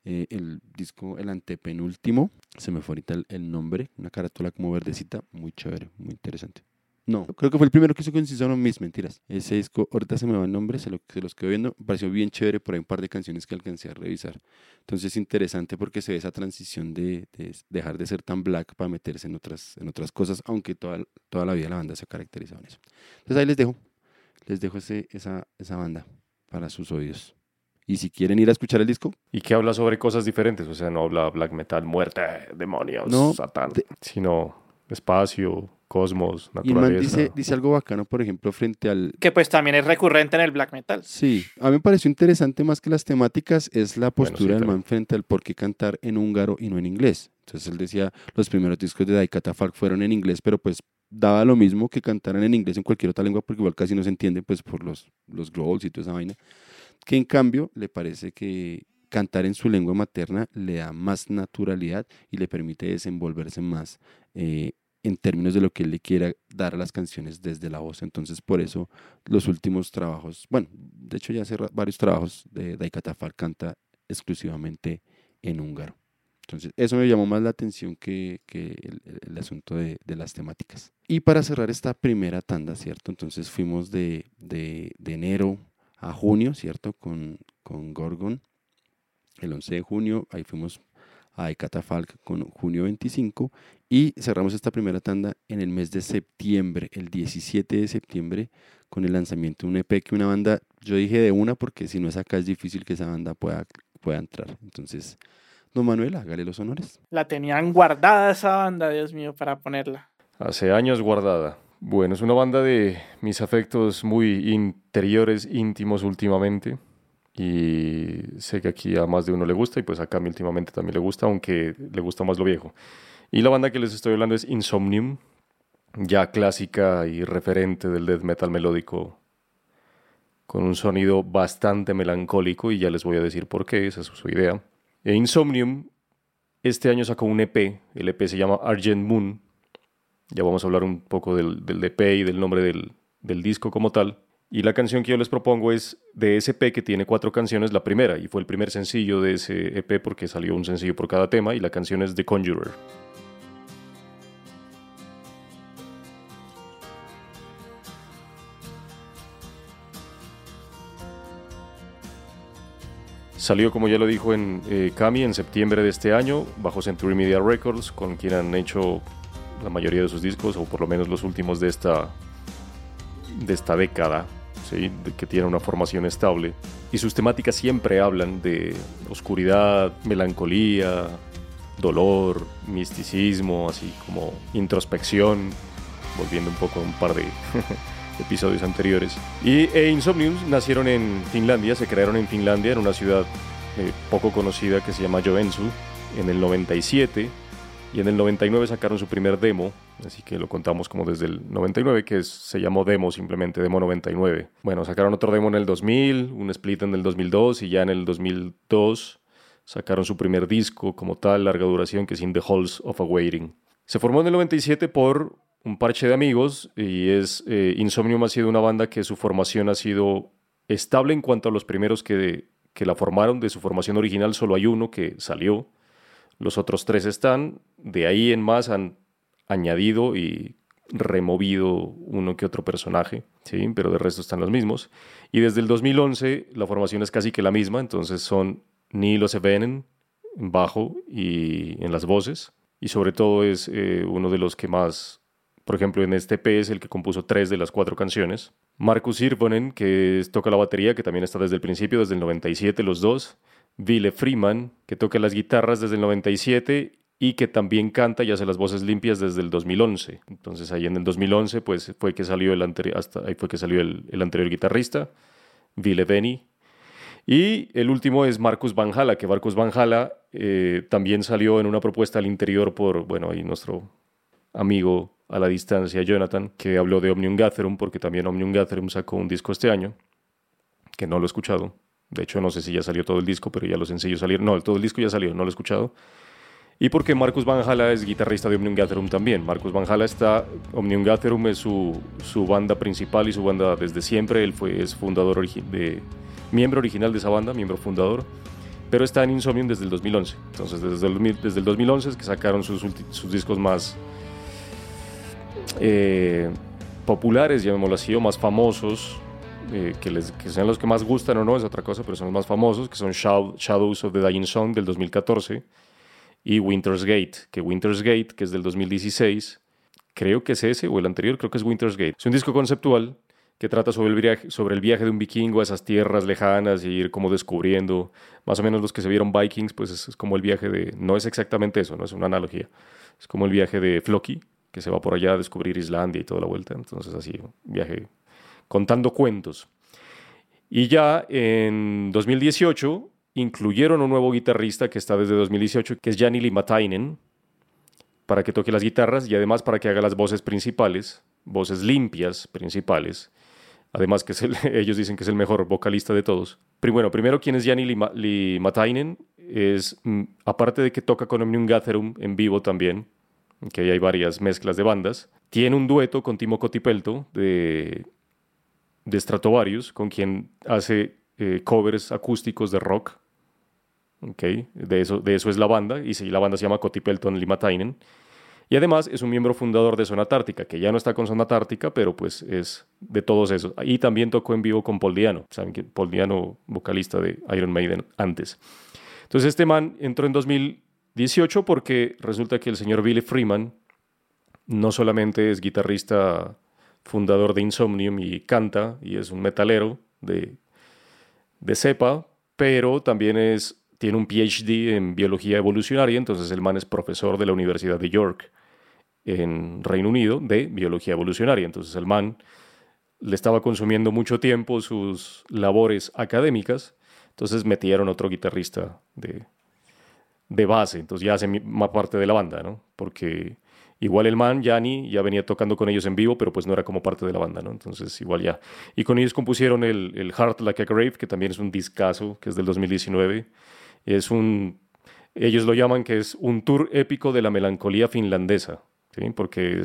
eh, el disco, el antepenúltimo, se me fue ahorita el nombre, una carátula como verdecita, muy chévere, muy interesante. No, creo que fue el primero que hizo con Season Miss, mentiras. Ese disco, ahorita se me va el nombre, se, lo, se los quedo viendo. Me pareció bien chévere, por ahí un par de canciones que alcancé a revisar. Entonces es interesante porque se ve esa transición de, dejar de ser tan black para meterse en otras, en otras cosas, aunque toda, toda la vida la banda se ha caracterizado en eso. Entonces ahí les dejo, les dejo ese, esa, esa banda para sus oídos. Y si quieren ir a escuchar el disco. Y que habla sobre cosas diferentes, o sea, no habla black metal, muerte, demonios, no, satán, sino espacio, cosmos, naturaleza. Y dice, dice algo bacano, por ejemplo, frente al... Que pues también es recurrente en el black metal. Sí, a mí me pareció interesante más que las temáticas, es la postura del man frente al por qué cantar en húngaro y no en inglés. Entonces él decía, los primeros discos de Daikatafalk fueron en inglés, pero pues daba lo mismo que cantaran en inglés en cualquier otra lengua, porque igual casi no se entiende pues por los, los growls y toda esa vaina. Que en cambio le parece que cantar en su lengua materna le da más naturalidad y le permite desenvolverse más eh, en términos de lo que él le quiera dar a las canciones desde la voz. Entonces, por eso los últimos trabajos, bueno, de hecho ya hace varios trabajos de Daikatafar canta exclusivamente en húngaro. Entonces, eso me llamó más la atención que, que el, asunto de, de, las temáticas. Y para cerrar esta primera tanda, ¿cierto? Entonces fuimos de, de, de enero a junio, ¿cierto? Con, con Gorgon. El 11 de junio, ahí fuimos a Catafalque con junio 25 y cerramos esta primera tanda en el mes de septiembre, el 17 de septiembre, con el lanzamiento de un EP que una banda, yo dije de una porque si no es acá es difícil que esa banda pueda, pueda entrar. Entonces, don Manuel, hágale los honores. La tenían guardada esa banda, Dios mío, para ponerla. Hace años guardada. Bueno, es una banda de mis afectos muy interiores, íntimos últimamente. Y sé que aquí a más de uno le gusta y pues acá a mí últimamente también le gusta, aunque le gusta más lo viejo. Y la banda que les estoy hablando es Insomnium, ya clásica y referente del death metal melódico, con un sonido bastante melancólico y ya les voy a decir por qué, esa es su idea. E Insomnium este año sacó un EP, el EP se llama Argent Moon, ya vamos a hablar un poco del, del EP y del nombre del, del disco como tal. Y la canción que yo les propongo es de ese que tiene cuatro canciones, la primera, y fue el primer sencillo de ese EP porque salió un sencillo por cada tema, y la canción es The Conjurer. Salió, como ya lo dijo en eh, Kami, en septiembre de este año, bajo Century Media Records, con quien han hecho la mayoría de sus discos, o por lo menos los últimos de esta, de esta década que tiene una formación estable. Y sus temáticas siempre hablan de oscuridad, melancolía, dolor, misticismo, así como introspección, volviendo un poco a un par de episodios anteriores. Y e Insomniums nacieron en Finlandia, se crearon en Finlandia, en una ciudad eh, poco conocida que se llama Joensuu, en el 97. Y en el 99 sacaron su primer demo, así que lo contamos como desde el 99, que se llamó Demo simplemente, Demo 99. Bueno, sacaron otro demo en el 2000, un split en el 2002 y ya en el 2002 sacaron su primer disco como tal, larga duración, que es In the Halls of a Waiting. Se formó en el 97 por un parche de amigos y es eh, Insomnium ha sido una banda que su formación ha sido estable en cuanto a los primeros que, que la formaron. De su formación original solo hay uno que salió los otros tres están, de ahí en más han añadido y removido uno que otro personaje, ¿sí? pero de resto están los mismos. Y desde el 2011 la formación es casi que la misma, entonces son Nilo Sevenen en bajo y en las voces, y sobre todo es eh, uno de los que más, por ejemplo, en este EP es el que compuso tres de las cuatro canciones. Marcus Irvonen, que toca la batería, que también está desde el principio, desde el 97 los dos, Ville Freeman, que toca las guitarras desde el 97 y que también canta y hace las voces limpias desde el 2011. Entonces ahí en el 2011 pues fue que salió el anterior, ahí fue que salió el, anterior guitarrista, Ville Benny. Y el último es Marcus Van Hala, que Marcus Van Hala eh, también salió en una propuesta al interior por, bueno, ahí nuestro amigo a la distancia, Jonathan, que habló de Omnium Gatherum, porque también Omnium Gatherum sacó un disco este año, que no lo he escuchado, de hecho, no sé si ya salió todo el disco, pero ya los sencillos salieron. No, todo el disco ya salió, no lo he escuchado. Y porque Marcus Van Hala es guitarrista de Omnium Gatherum también. Marcus Van Hala está, Omnium Gatherum es su, su banda principal y su banda desde siempre. Él fue, es fundador, de, miembro original de esa banda, miembro fundador. Pero está en Insomnium desde el 2011. Entonces, desde el, desde el 2011 es que sacaron sus, sus discos más eh, populares, llamémoslo así, o más famosos, eh, que, les, sean los que más gustan o no es otra cosa, pero son los más famosos, que son Shadows of the Dying Song del 2014 y Winter's Gate, que Winter's Gate, que es del 2016, creo que es ese o el anterior, creo que es Winter's Gate. Es un disco conceptual que trata sobre el viaje, sobre el viaje de un vikingo a esas tierras lejanas y ir como descubriendo, más o menos los que se vieron Vikings, pues es, como el viaje de, no es exactamente eso, no es una analogía, es como el viaje de Floki, que se va por allá a descubrir Islandia y toda la vuelta, entonces así, viaje contando cuentos. Y ya en 2018 incluyeron un nuevo guitarrista que está desde 2018, que es Jani Limatainen, para que toque las guitarras y además para que haga las voces principales, voces limpias principales. Además que ellos dicen que es el mejor vocalista de todos. Pero bueno, primero, ¿quién es Jani Limatainen? Es, mm, aparte de que toca con Omnium Gatherum en vivo también, que hay varias mezclas de bandas, tiene un dueto con Timo Cotipelto de de Stratovarius, con quien hace eh, covers acústicos de rock. Okay. De, eso, de eso es la banda, y la banda se llama Cotipelton Limatainen. Y además es un miembro fundador de Zona Tártica, que ya no está con Zona Tártica, pero pues es de todos esos. Y también tocó en vivo con Paul Diano, saben que Paul Diano, vocalista de Iron Maiden antes. Entonces este man entró en 2018 porque resulta que el señor Billy Freeman no solamente es guitarrista fundador de Insomnium y canta y es un metalero de, de cepa, pero también es, tiene un PhD en biología evolucionaria, entonces el man es profesor de la Universidad de York en Reino Unido de biología evolucionaria, entonces el man le estaba consumiendo mucho tiempo sus labores académicas, entonces metieron otro guitarrista de, de base, entonces ya hace más parte de la banda, ¿no? Porque Igual el man, Yanni, ya venía tocando con ellos en vivo, pero pues no era como parte de la banda, ¿no? Entonces igual ya. Y con ellos compusieron el, el Heart Like a Grave, que también es un discazo, que es del 2019. Es un, ellos lo llaman que es un tour épico de la melancolía finlandesa, ¿sí? Porque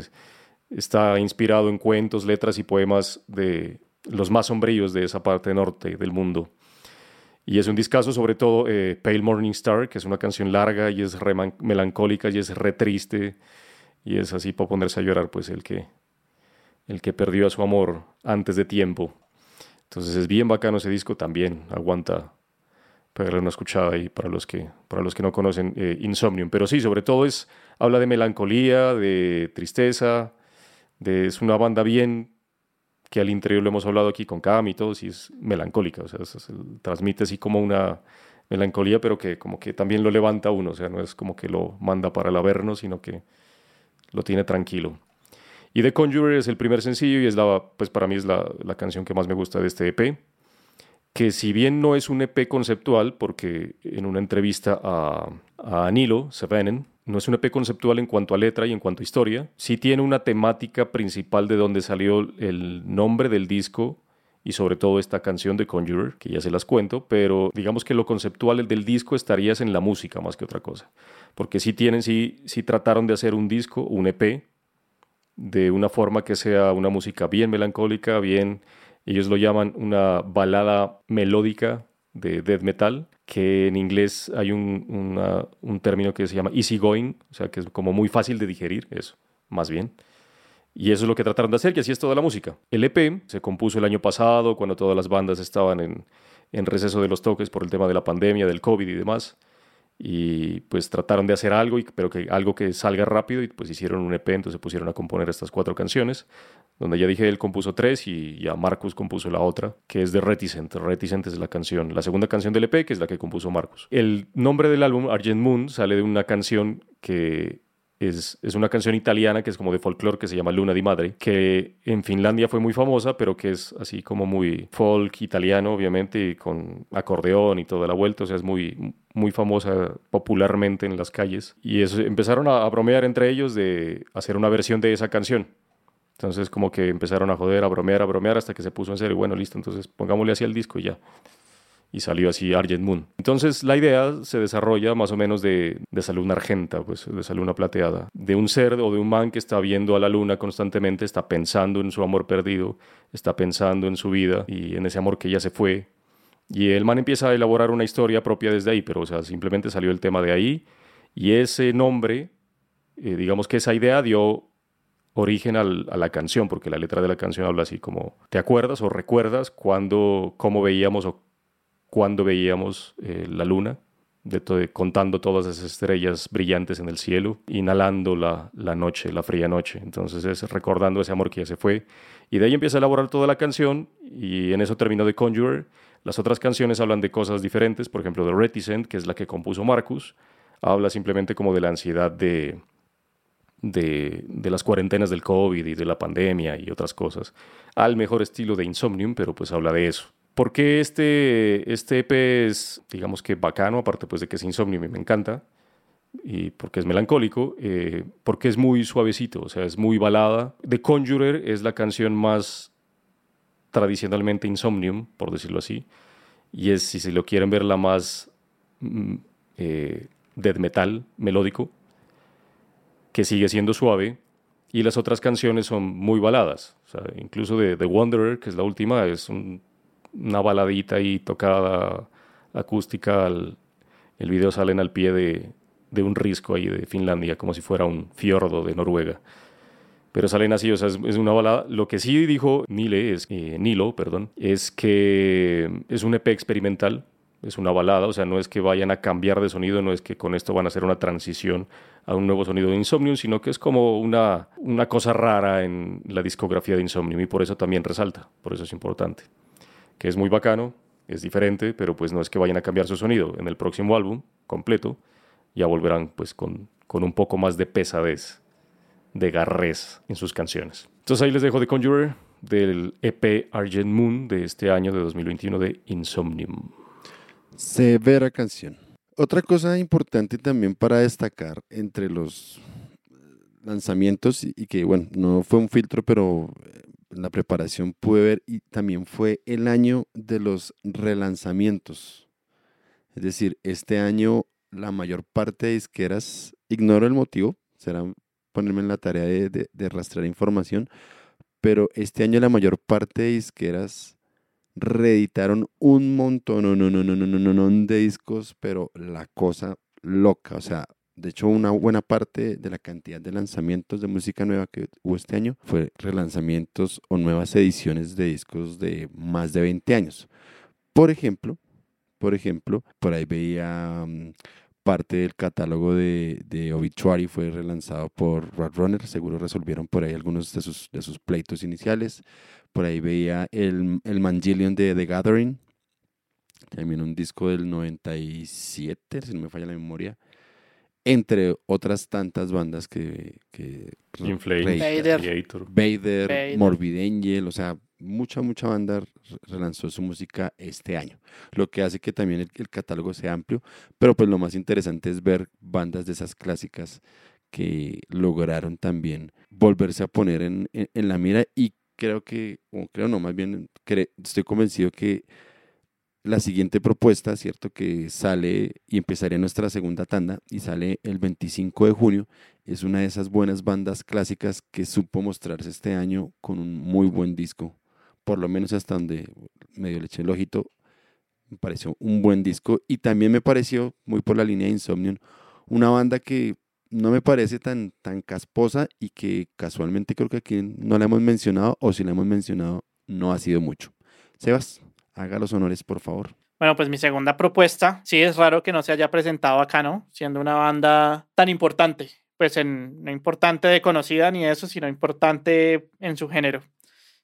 está inspirado en cuentos, letras y poemas de los más sombríos de esa parte norte del mundo. Y es un discazo, sobre todo eh, Pale Morning Star, que es una canción larga y es re melancólica y es re triste y es así para ponerse a llorar, pues el que, el que perdió a su amor antes de tiempo. Entonces es bien bacano ese disco, también aguanta pegarle una escuchada ahí para los que, para los que no conocen eh, Insomnium. Pero sí, sobre todo es, habla de melancolía, de tristeza, es una banda bien que al interior lo hemos hablado aquí con Cam y todo, y es melancólica, o sea, transmite así como una melancolía, pero que como que también lo levanta uno, o sea, no es como que lo manda para el averno, sino que lo tiene tranquilo. Y The Conjurer es el primer sencillo y es la, pues para mí es la, la, canción que más me gusta de este EP, que si bien no es un EP conceptual, porque en una entrevista a, a Nilo, Sevenen. No es un EP conceptual en cuanto a letra y en cuanto a historia. Sí tiene una temática principal de donde salió el nombre del disco y sobre todo esta canción de Conjurer, que ya se las cuento, pero digamos que lo conceptual del disco estaría en la música más que otra cosa. Porque sí tienen, sí, sí trataron de hacer un disco, un EP, de una forma que sea una música bien melancólica, bien, ellos lo llaman una balada melódica de death metal, que en inglés hay un, un término que se llama easy going, o sea, que es como muy fácil de digerir, eso, más bien. Y eso es lo que trataron de hacer, y así es toda la música. El EP se compuso el año pasado, cuando todas las bandas estaban en, en receso de los toques por el tema de la pandemia, del COVID y demás y pues trataron de hacer algo, pero que algo que salga rápido y pues hicieron un EP, entonces se pusieron a componer estas cuatro canciones, donde ya dije él compuso tres y ya Marcus compuso la otra, que es de Reticent. Reticent es la canción, la segunda canción del EP, que es la que compuso Marcus. El nombre del álbum, Argent Moon, sale de una canción que es, una canción italiana que es como de folclore que se llama Luna di Madre, que en Finlandia fue muy famosa, pero que es así como muy folk italiano, obviamente, y con acordeón y toda la vuelta, o sea, es muy, muy famosa popularmente en las calles. Y eso, empezaron a, a bromear entre ellos de hacer una versión de esa canción. Entonces como que empezaron a joder, a bromear, a bromear hasta que se puso en serio. Bueno, listo, entonces pongámosle así al disco y ya y salió así Argent Moon. Entonces la idea se desarrolla más o menos de, de esa luna argenta, pues de esa luna plateada, de un ser o de un man que está viendo a la luna constantemente, está pensando en su amor perdido, está pensando en su vida y en ese amor que ya se fue. Y el man empieza a elaborar una historia propia desde ahí, pero o sea, simplemente salió el tema de ahí y ese nombre, eh, digamos que esa idea dio origen a la canción, porque la letra de la canción habla así como, ¿te acuerdas o recuerdas cuando, cómo veíamos o cuando veíamos eh, la luna, contando todas esas estrellas brillantes en el cielo, inhalando la, noche, la fría noche. Entonces es recordando ese amor que ya se fue. Y de ahí empieza a elaborar toda la canción y en eso terminó de Conjurer. Las otras canciones hablan de cosas diferentes, por ejemplo, de Reticent, que es la que compuso Marcus, habla simplemente como de la ansiedad de, de, de, las cuarentenas del COVID y de la pandemia y otras cosas, al mejor estilo de Insomnium, pero pues habla de eso. ¿Por qué este, este EP es, digamos que bacano, aparte pues de que es insomnio y me encanta, y porque es melancólico, eh, porque es muy suavecito, o sea, es muy balada. The Conjurer es la canción más tradicionalmente insomnium, por decirlo así, y es, si se lo quieren ver, la más mm, eh, death metal melódico, que sigue siendo suave, y las otras canciones son muy baladas, o sea, incluso de The Wanderer, que es la última, es un una baladita ahí tocada acústica. el video salen al pie de, de, un risco ahí de Finlandia, como si fuera un fiordo de Noruega. Pero salen así, o sea, es, una balada. Lo que sí dijo Nile, es, eh, Nilo, perdón, es que es un EP experimental, es una balada, o sea, no es que vayan a cambiar de sonido, no es que con esto van a hacer una transición a un nuevo sonido de Insomnium, sino que es como una, una cosa rara en la discografía de Insomnium y por eso también resalta, por eso es importante que es muy bacano, es diferente, pero pues no es que vayan a cambiar su sonido. En el próximo álbum completo ya volverán pues con, con un poco más de pesadez, de garrés en sus canciones. Entonces ahí les dejo The Conjurer del EP Argent Moon de este año de 2021 de Insomnium. Severa canción. Otra cosa importante también para destacar entre los lanzamientos y que bueno, no fue un filtro, pero la preparación pude ver y también fue el año de los relanzamientos. Es decir, este año la mayor parte de disqueras, ignoro el motivo, será ponerme en la tarea de, de, rastrear información, pero este año la mayor parte de disqueras reeditaron un montón no, no, no, no, no, no, no, de discos, pero la cosa loca, o sea, de hecho, una buena parte de la cantidad de lanzamientos de música nueva que hubo este año fue relanzamientos o nuevas ediciones de discos de más de 20 años. Por ejemplo, por ejemplo, por ahí veía mm, parte del catálogo de, de, Obituary fue relanzado por Roadrunner, seguro resolvieron por ahí algunos de sus, de sus pleitos iniciales. Por ahí veía el, el Mangillion de The Gathering, también un disco del 97, si no me falla la memoria entre otras tantas bandas que... que In Flames, Rey- Vader. Vader, Vader. Morbid Angel, o sea, mucha, mucha banda re- relanzó su música este año, lo que hace que también el, el catálogo sea amplio, pero pues lo más interesante es ver bandas de esas clásicas que lograron también volverse a poner en, en- en la mira y creo que, o creo no, más bien cre- estoy convencido que la siguiente propuesta, ¿cierto? Que sale y empezaría nuestra segunda tanda y sale el 25 de junio, es una de esas buenas bandas clásicas que supo mostrarse este año con un muy buen disco, por lo menos hasta donde medio le eché el ojito, me pareció un buen disco y también me pareció, muy por la línea de Insomnium, una banda que no me parece tan, tan casposa y que casualmente creo que aquí no la hemos mencionado o si la hemos mencionado no ha sido mucho. Sebas, haga los honores por favor. Bueno, pues mi segunda propuesta, sí es raro que no se haya presentado acá, ¿no? Siendo una banda tan importante, pues no importante de conocida ni eso, sino importante en su género.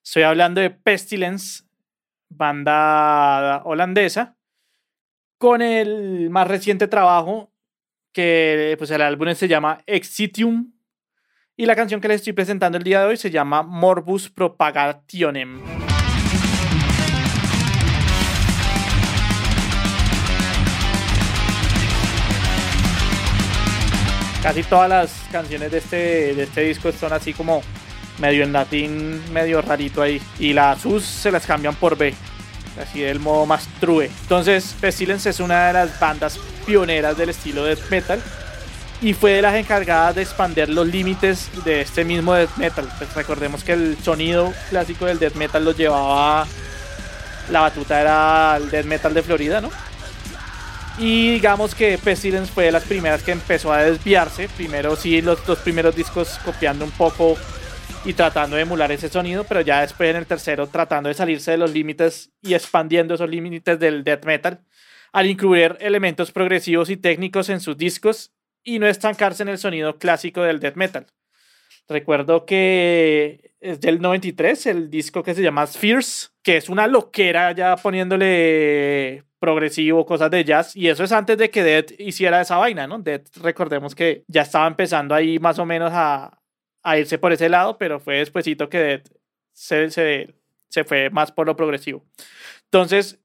Estoy hablando de Pestilence, banda holandesa, con el más reciente trabajo, que pues el álbum se llama Exitium, y la canción que les estoy presentando el día de hoy se llama Morbus Propagationem. Casi todas las canciones de este, de este disco son así como medio en latín, medio rarito ahí. Y las sus se las cambian por B. Así del modo más true. Entonces, Pestilence es una de las bandas pioneras del estilo death metal. Y fue de las encargadas de expandir los límites de este mismo death metal. Pues recordemos que el sonido clásico del death metal lo llevaba. La batuta era el death metal de Florida, ¿no? Y digamos que Pestilence fue de las primeras que empezó a desviarse. Primero sí, los dos primeros discos copiando un poco y tratando de emular ese sonido, pero ya después en el tercero tratando de salirse de los límites y expandiendo esos límites del death metal al incluir elementos progresivos y técnicos en sus discos y no estancarse en el sonido clásico del death metal. Recuerdo que es del 93 el disco que se llama Spheres, que es una loquera ya poniéndole progresivo, cosas de jazz, y eso es antes de que Dead hiciera esa vaina, ¿no? Dead, recordemos que ya estaba empezando ahí más o menos a, a irse por ese lado, pero fue despuesito que Dead se, se, se fue más por lo progresivo. Entonces,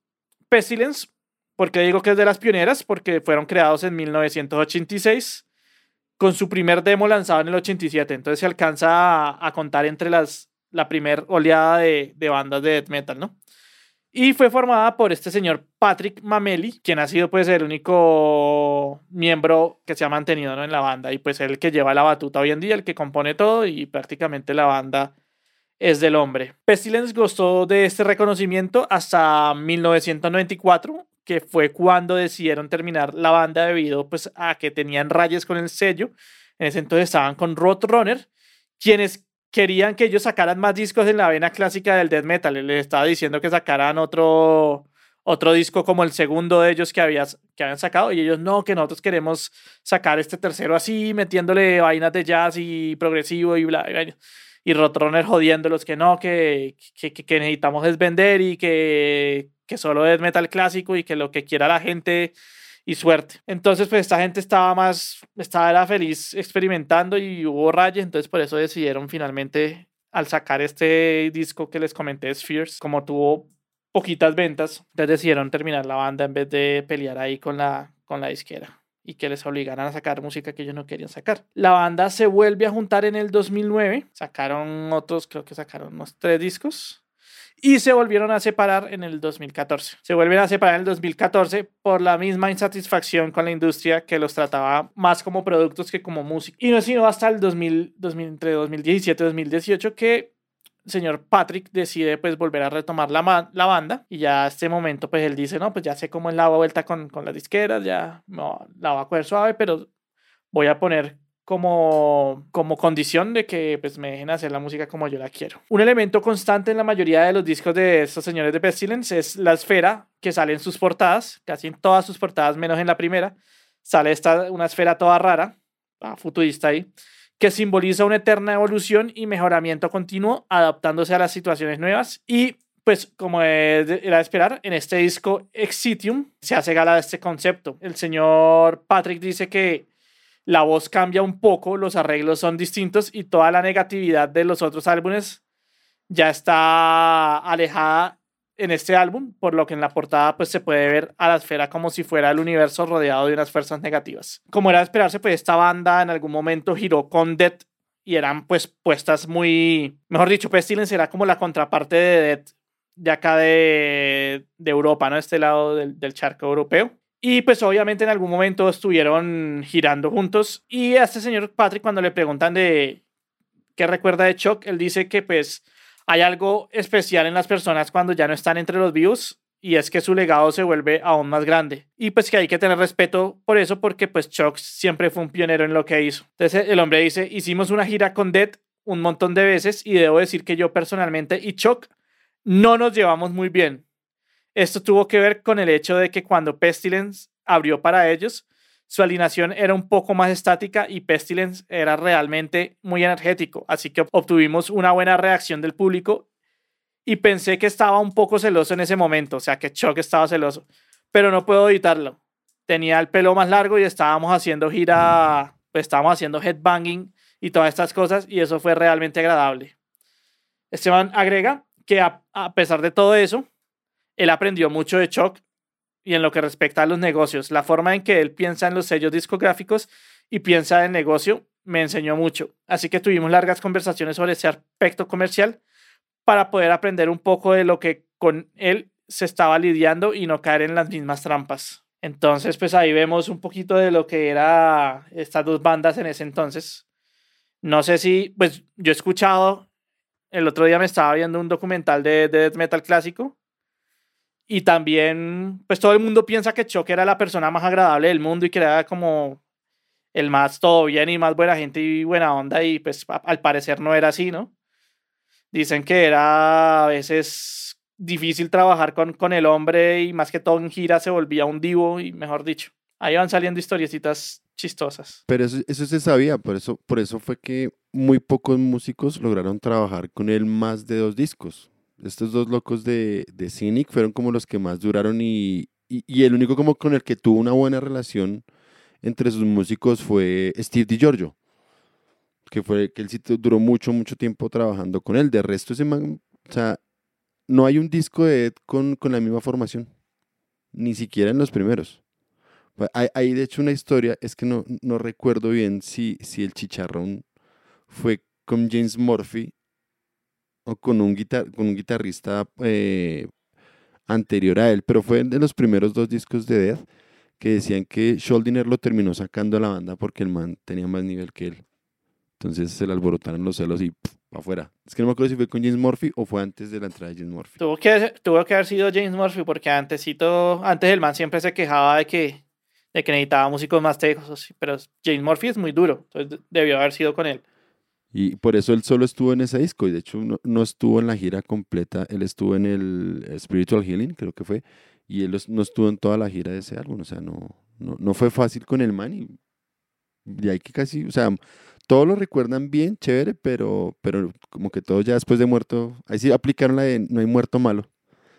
Pestilence, ¿por qué digo que es de las pioneras? Porque fueron creados en 1986 con su primer demo lanzado en el 87. Entonces se alcanza a, a contar entre las, la primer oleada de, de bandas de death metal, ¿no? Y fue formada por este señor Patrick Mameli, quien ha sido pues el único miembro que se ha mantenido en la banda y pues el que lleva la batuta hoy en día, el que compone todo y prácticamente la banda es del hombre. Pestilence gozó de este reconocimiento hasta 1994, que fue cuando decidieron terminar la banda debido pues a que tenían rayas con el sello. En ese entonces estaban con Roadrunner, quienes querían que ellos sacaran más discos en la vena clásica del death metal. Les estaba diciendo que sacaran otro, otro disco como el segundo de ellos que, habías, que habían sacado y ellos no, que nosotros queremos sacar este tercero así, metiéndole vainas de jazz y progresivo y bla, bla. Y Roadrunner jodiéndolos que no, que, que, necesitamos es vender y que, que solo es metal clásico y que lo que quiera la gente y suerte. Entonces, pues esta gente estaba más, estaba era feliz experimentando y hubo rayas, entonces por eso decidieron finalmente al sacar este disco que les comenté, Spheres, como tuvo poquitas ventas, entonces decidieron terminar la banda en vez de pelear ahí con la, con la disquera y que les obligaran a sacar música que ellos no querían sacar. La banda se vuelve a juntar en el 2009, sacaron otros, creo que sacaron unos tres discos, y se volvieron a separar en el 2014. Se vuelven a separar en el 2014 por la misma insatisfacción con la industria que los trataba más como productos que como música. Y no es sino hasta el 2000, 2000 entre 2017 y 2018 que señor Patrick decide pues volver a retomar la, la banda y ya a este momento pues él dice, no, pues ya sé cómo es la vuelta con, con las disqueras, ya no, la va a coger suave, pero voy a poner como, como condición de que pues, me dejen hacer la música como yo la quiero. Un elemento constante en la mayoría de los discos de estos señores de Pestilence es la esfera que sale en sus portadas, casi en todas sus portadas, menos en la primera. Sale esta, una esfera toda rara, futurista ahí, que simboliza una eterna evolución y mejoramiento continuo, adaptándose a las situaciones nuevas y pues como era de esperar, en este disco Exitium se hace gala de este concepto. El señor Patrick dice que la voz cambia un poco, los arreglos son distintos y toda la negatividad de los otros álbumes ya está alejada en este álbum, por lo que en la portada pues se puede ver a la esfera como si fuera el universo rodeado de unas fuerzas negativas. Como era de esperarse, pues esta banda en algún momento giró con Dead y eran pues puestas muy, mejor dicho, Pestilence era como la contraparte de Dead de acá de, Europa, ¿no? Este lado del charco europeo. Y pues obviamente en algún momento estuvieron girando juntos y a este señor Patrick cuando le preguntan de qué recuerda de Chuck, él dice que pues hay algo especial en las personas cuando ya no están entre los vivos y es que su legado se vuelve aún más grande. Y pues que hay que tener respeto por eso porque pues Chuck siempre fue un pionero en lo que hizo. Entonces el hombre dice, hicimos una gira con Dead un montón de veces y debo decir que yo personalmente y Chuck no nos llevamos muy bien. Esto tuvo que ver con el hecho de que cuando Pestilence abrió para ellos, su alineación era un poco más estática y Pestilence era realmente muy energético, así que obtuvimos una buena reacción del público y pensé que estaba un poco celoso en ese momento, o sea que Chuck estaba celoso, pero no puedo evitarlo. Tenía el pelo más largo y estábamos haciendo gira, pues estábamos haciendo headbanging y todas estas cosas y eso fue realmente agradable. Esteban agrega que a, a pesar de todo eso, él aprendió mucho de Chuck y en lo que respecta a los negocios. La forma en que él piensa en los sellos discográficos y piensa en negocio me enseñó mucho. Así que tuvimos largas conversaciones sobre ese aspecto comercial para poder aprender un poco de lo que con él se estaba lidiando y no caer en las mismas trampas. Entonces, pues ahí vemos un poquito de lo que era estas dos bandas en ese entonces. No sé si, pues yo he escuchado, el otro día me estaba viendo un documental de, de death metal clásico y también, pues todo el mundo piensa que Chuck era la persona más agradable del mundo y que era como el más todo bien y más buena gente y buena onda y pues al parecer no era así, ¿no? Dicen que era a veces difícil trabajar con, con el hombre y más que todo en gira se volvía un divo y mejor dicho, ahí van saliendo historiecitas chistosas. Pero eso, eso se sabía, por eso, por eso fue que muy pocos músicos lograron trabajar con él más de dos discos estos dos locos de, de Cynic fueron como los que más duraron y, y, el único como con el que tuvo una buena relación entre sus músicos fue Steve DiGiorgio, que fue que él duró mucho, mucho tiempo trabajando con él. De resto, ese man, o sea, no hay un disco de Ed con, con la misma formación, ni siquiera en los primeros. Hay, hay de hecho una historia, es que no, no recuerdo bien si, si el chicharrón fue con James Murphy o con un, guitar con un guitarrista eh, anterior a él, pero fue de los primeros dos discos de Death que decían que Schuldiner lo terminó sacando a la banda porque el man tenía más nivel que él. Entonces se le alborotaron los celos y para afuera. Es que no me acuerdo si fue con James Murphy o fue antes de la entrada de James Murphy. Tuvo que, tuvo que haber sido James Murphy porque antesito, antes el man siempre se quejaba de que, de que necesitaba músicos más tejos, pero James Murphy es muy duro, entonces debió haber sido con él. Y por eso él solo estuvo en ese disco y de hecho no, no, estuvo en la gira completa, él estuvo en el Spiritual Healing, creo que fue, y él no estuvo en toda la gira de ese álbum, o sea, no, no, no fue fácil con el man y, hay que casi, o sea, todos lo recuerdan bien, chévere, pero, pero como que todos ya después de muerto, ahí sí aplicaron la de no hay muerto malo.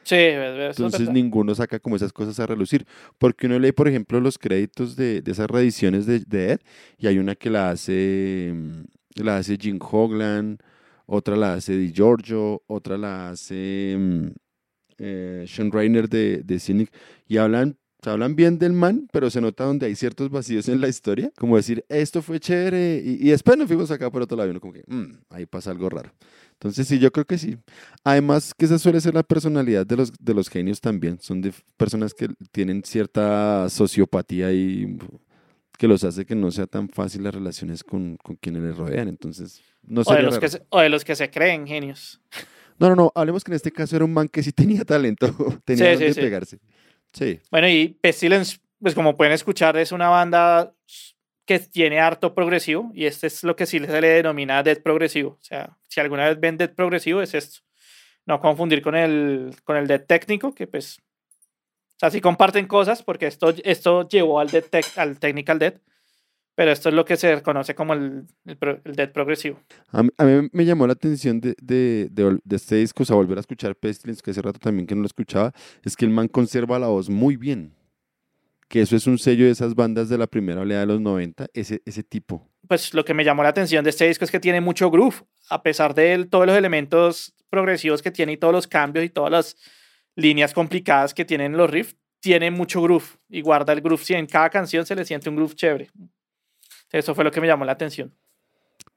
Sí, entonces ninguno saca como esas cosas a relucir. Porque uno lee, por ejemplo, los créditos de, de esas reediciones de, de Ed y hay una que la hace la hace Jim Hoglan, otra la hace Di Giorgio, otra la hace mm, eh, Sean Rainer de, de Cynic, y hablan, hablan bien del man, pero se nota donde hay ciertos vacíos en la historia, como decir, esto fue chévere, y, después nos fuimos acá por otro lado, y uno como que, mmm, ahí pasa algo raro. Entonces sí, yo creo que sí. Además que esa suele ser la personalidad de los, de los genios también. Son de personas que tienen cierta sociopatía y que los hace que no sea tan fácil las relaciones con, con quienes les rodean. Entonces, no o, de los que se, o de los que se creen genios. No, no, no. Hablemos que en este caso era un man que sí tenía talento. tenía sí, donde sí, pegarse. Sí. Bueno, y Pestilence, pues como pueden escuchar, es una banda que tiene harto progresivo y este es lo que sí se le denomina death progresivo. O sea, si alguna vez ven death progresivo es esto. No confundir con el, con el death técnico, que pues o sea, sí comparten cosas porque esto, esto llevó al, dead tech, al Technical Dead, pero esto es lo que se conoce como el, el, el Dead progresivo. A mí, a mí, me llamó la atención de, de, de, de, este disco, o sea, volver a escuchar Pestilence, que hace rato también que no lo escuchaba, es que el man conserva la voz muy bien. que eso es un sello de esas bandas de la primera oleada de los 90, ese, ese tipo. Pues lo que me llamó la atención de este disco es que tiene mucho groove, a pesar de todos los elementos progresivos que tiene y todos los cambios y todas las líneas complicadas que tienen los riffs, tiene mucho groove y guarda el groove. Si en cada canción se le siente un groove chévere. Eso fue lo que me llamó la atención.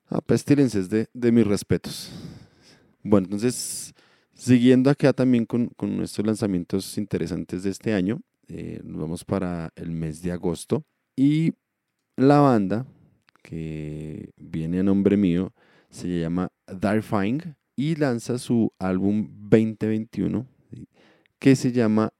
Ah, Pestilence es de, de mis respetos. Bueno, entonces, siguiendo acá también con, con nuestros lanzamientos interesantes de este año, eh, nos vamos para el mes de agosto y la banda que viene a nombre mío se llama Darfine y lanza su álbum 2021 que se llama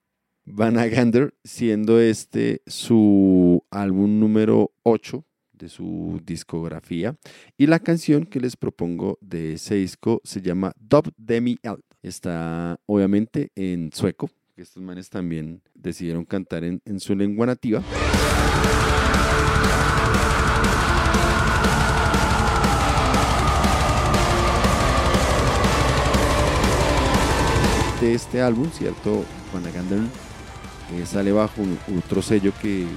Vanagander, siendo este su álbum número 8 de su discografía. Y la canción que les propongo de ese disco se llama Dub Demi L. Está obviamente en sueco, que estos manes también decidieron cantar en su lengua nativa. De este álbum, ¿cierto? Vanagander eh, sale bajo otro sello que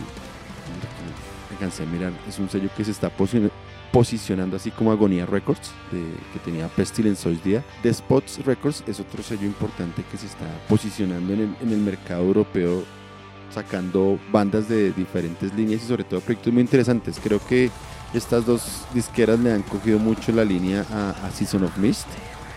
alcancé a mirar, es un sello que se está posi- posicionando así como Agonía Records, de- que tenía Pestilence hoy día. The Spots Records es otro sello importante que se está posicionando en el, en el mercado europeo, sacando bandas de diferentes líneas y sobre todo proyectos muy interesantes. Creo que estas dos disqueras le han cogido mucho la línea a, a Season of Mist,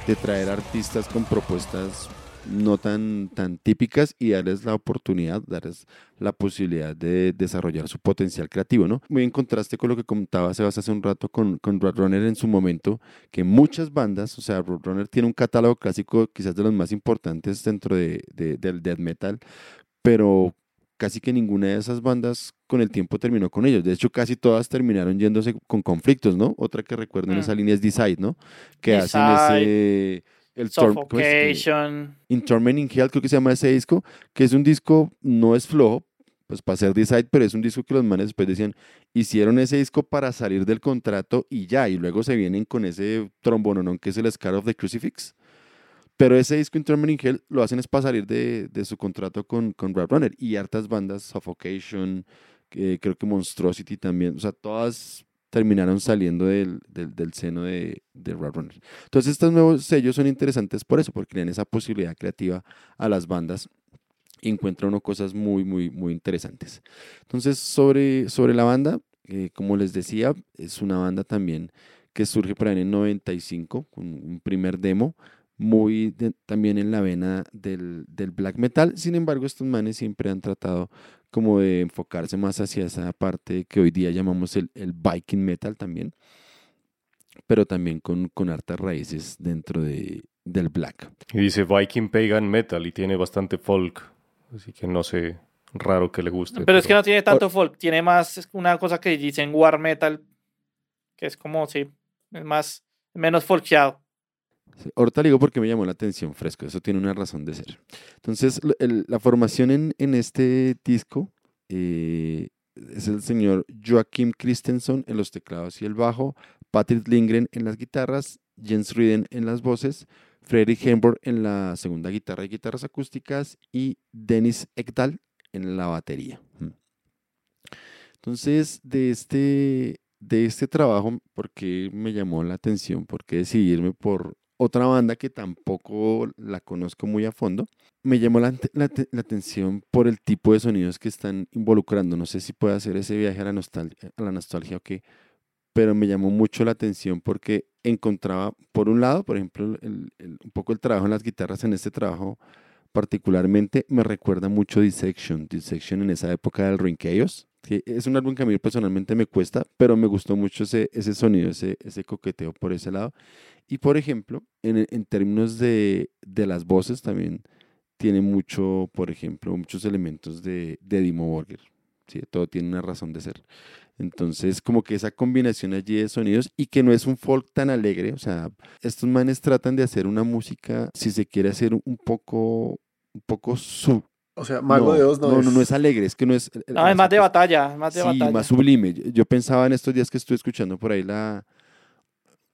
de traer artistas con propuestas no tan, tan típicas y darles la oportunidad, darles la posibilidad de desarrollar su potencial creativo, ¿no? Muy en contraste con lo que comentaba Sebas hace un rato con, con Roadrunner en su momento, que muchas bandas, o sea, Roadrunner tiene un catálogo clásico quizás de los más importantes dentro de, de- del death metal, pero casi que ninguna de esas bandas con el tiempo terminó con ellos. De hecho, casi todas terminaron yéndose con conflictos, ¿no? Otra que recuerdo en Mm. esa línea es Decide, ¿no? Que Decide, hacen ese... El Suffocation. In Hell, creo que se llama ese disco, que es un disco, no es flojo, pues para ser Decide, pero es un disco que los manes después decían, hicieron ese disco para salir del contrato y ya, y luego se vienen con ese trombononón que es el Scar of the Crucifix. Pero ese disco In Hell lo hacen es para salir de, de su contrato con, con Rap Runner y hartas bandas, Suffocation, eh, creo que Monstrosity también, o sea, todas terminaron saliendo del, del, seno de, de Rap Runner. Entonces estos nuevos sellos son interesantes por eso, porque le dan esa posibilidad creativa a las bandas y encuentra uno cosas muy, muy, muy interesantes. Entonces sobre, sobre la banda, eh, como les decía, es una banda también que surge por ahí en el 95 con un primer demo muy también en la vena del, del black metal. Sin embargo, estos manes siempre han tratado como de enfocarse más hacia esa parte que hoy día llamamos el, el Viking metal también, pero también con, con hartas raíces dentro de, del black. Y dice Viking Pagan Metal y tiene bastante folk. Así que no sé, raro que le guste. Pero es que no tiene tanto folk, tiene más una cosa que dicen war metal, que es como, sí, es más, menos folkeado. Ahorita digo porque me llamó la atención fresco, eso tiene una razón de ser. Entonces, la formación en, en este disco eh, es el señor Joachim Christensen en los teclados y el bajo, Patrick Lindgren en las guitarras, Jens Riden en las voces, Fredrik Hemborg en la segunda guitarra y guitarras acústicas y Dennis Ekdal en la batería. Mm. Entonces, de este, de este trabajo, ¿por qué me llamó la atención? ¿Por qué decidirme por otra banda que tampoco la conozco muy a fondo? Me llamó la, la la atención por el tipo de sonidos que están involucrando. No sé si puede hacer ese viaje a la nostalgia, a la nostalgia o qué, pero me llamó mucho la atención porque encontraba, por un lado, por ejemplo, el- el- un poco el trabajo en las guitarras en este trabajo particularmente me recuerda mucho Dissection, Dissection en esa época del Ring Chaos, que es un álbum que a mí personalmente me cuesta, pero me gustó mucho ese, ese sonido, ese, ese coqueteo por ese lado. Y por ejemplo, en, en términos de, de las voces también tiene mucho, por ejemplo, muchos elementos de, de Dimo Borger. ¿sí? Todo tiene una razón de ser. Entonces, como que esa combinación allí de sonidos y que no es un folk tan alegre, o sea, estos manes tratan de hacer una música, si se quiere hacer un poco, un poco sub. O sea, Mago de Oz no, no, es. no, no es alegre, es que no es. No, es más de batalla, es más de sí, batalla. más sublime. Yo- Yo pensaba en estos días que estuve escuchando por ahí la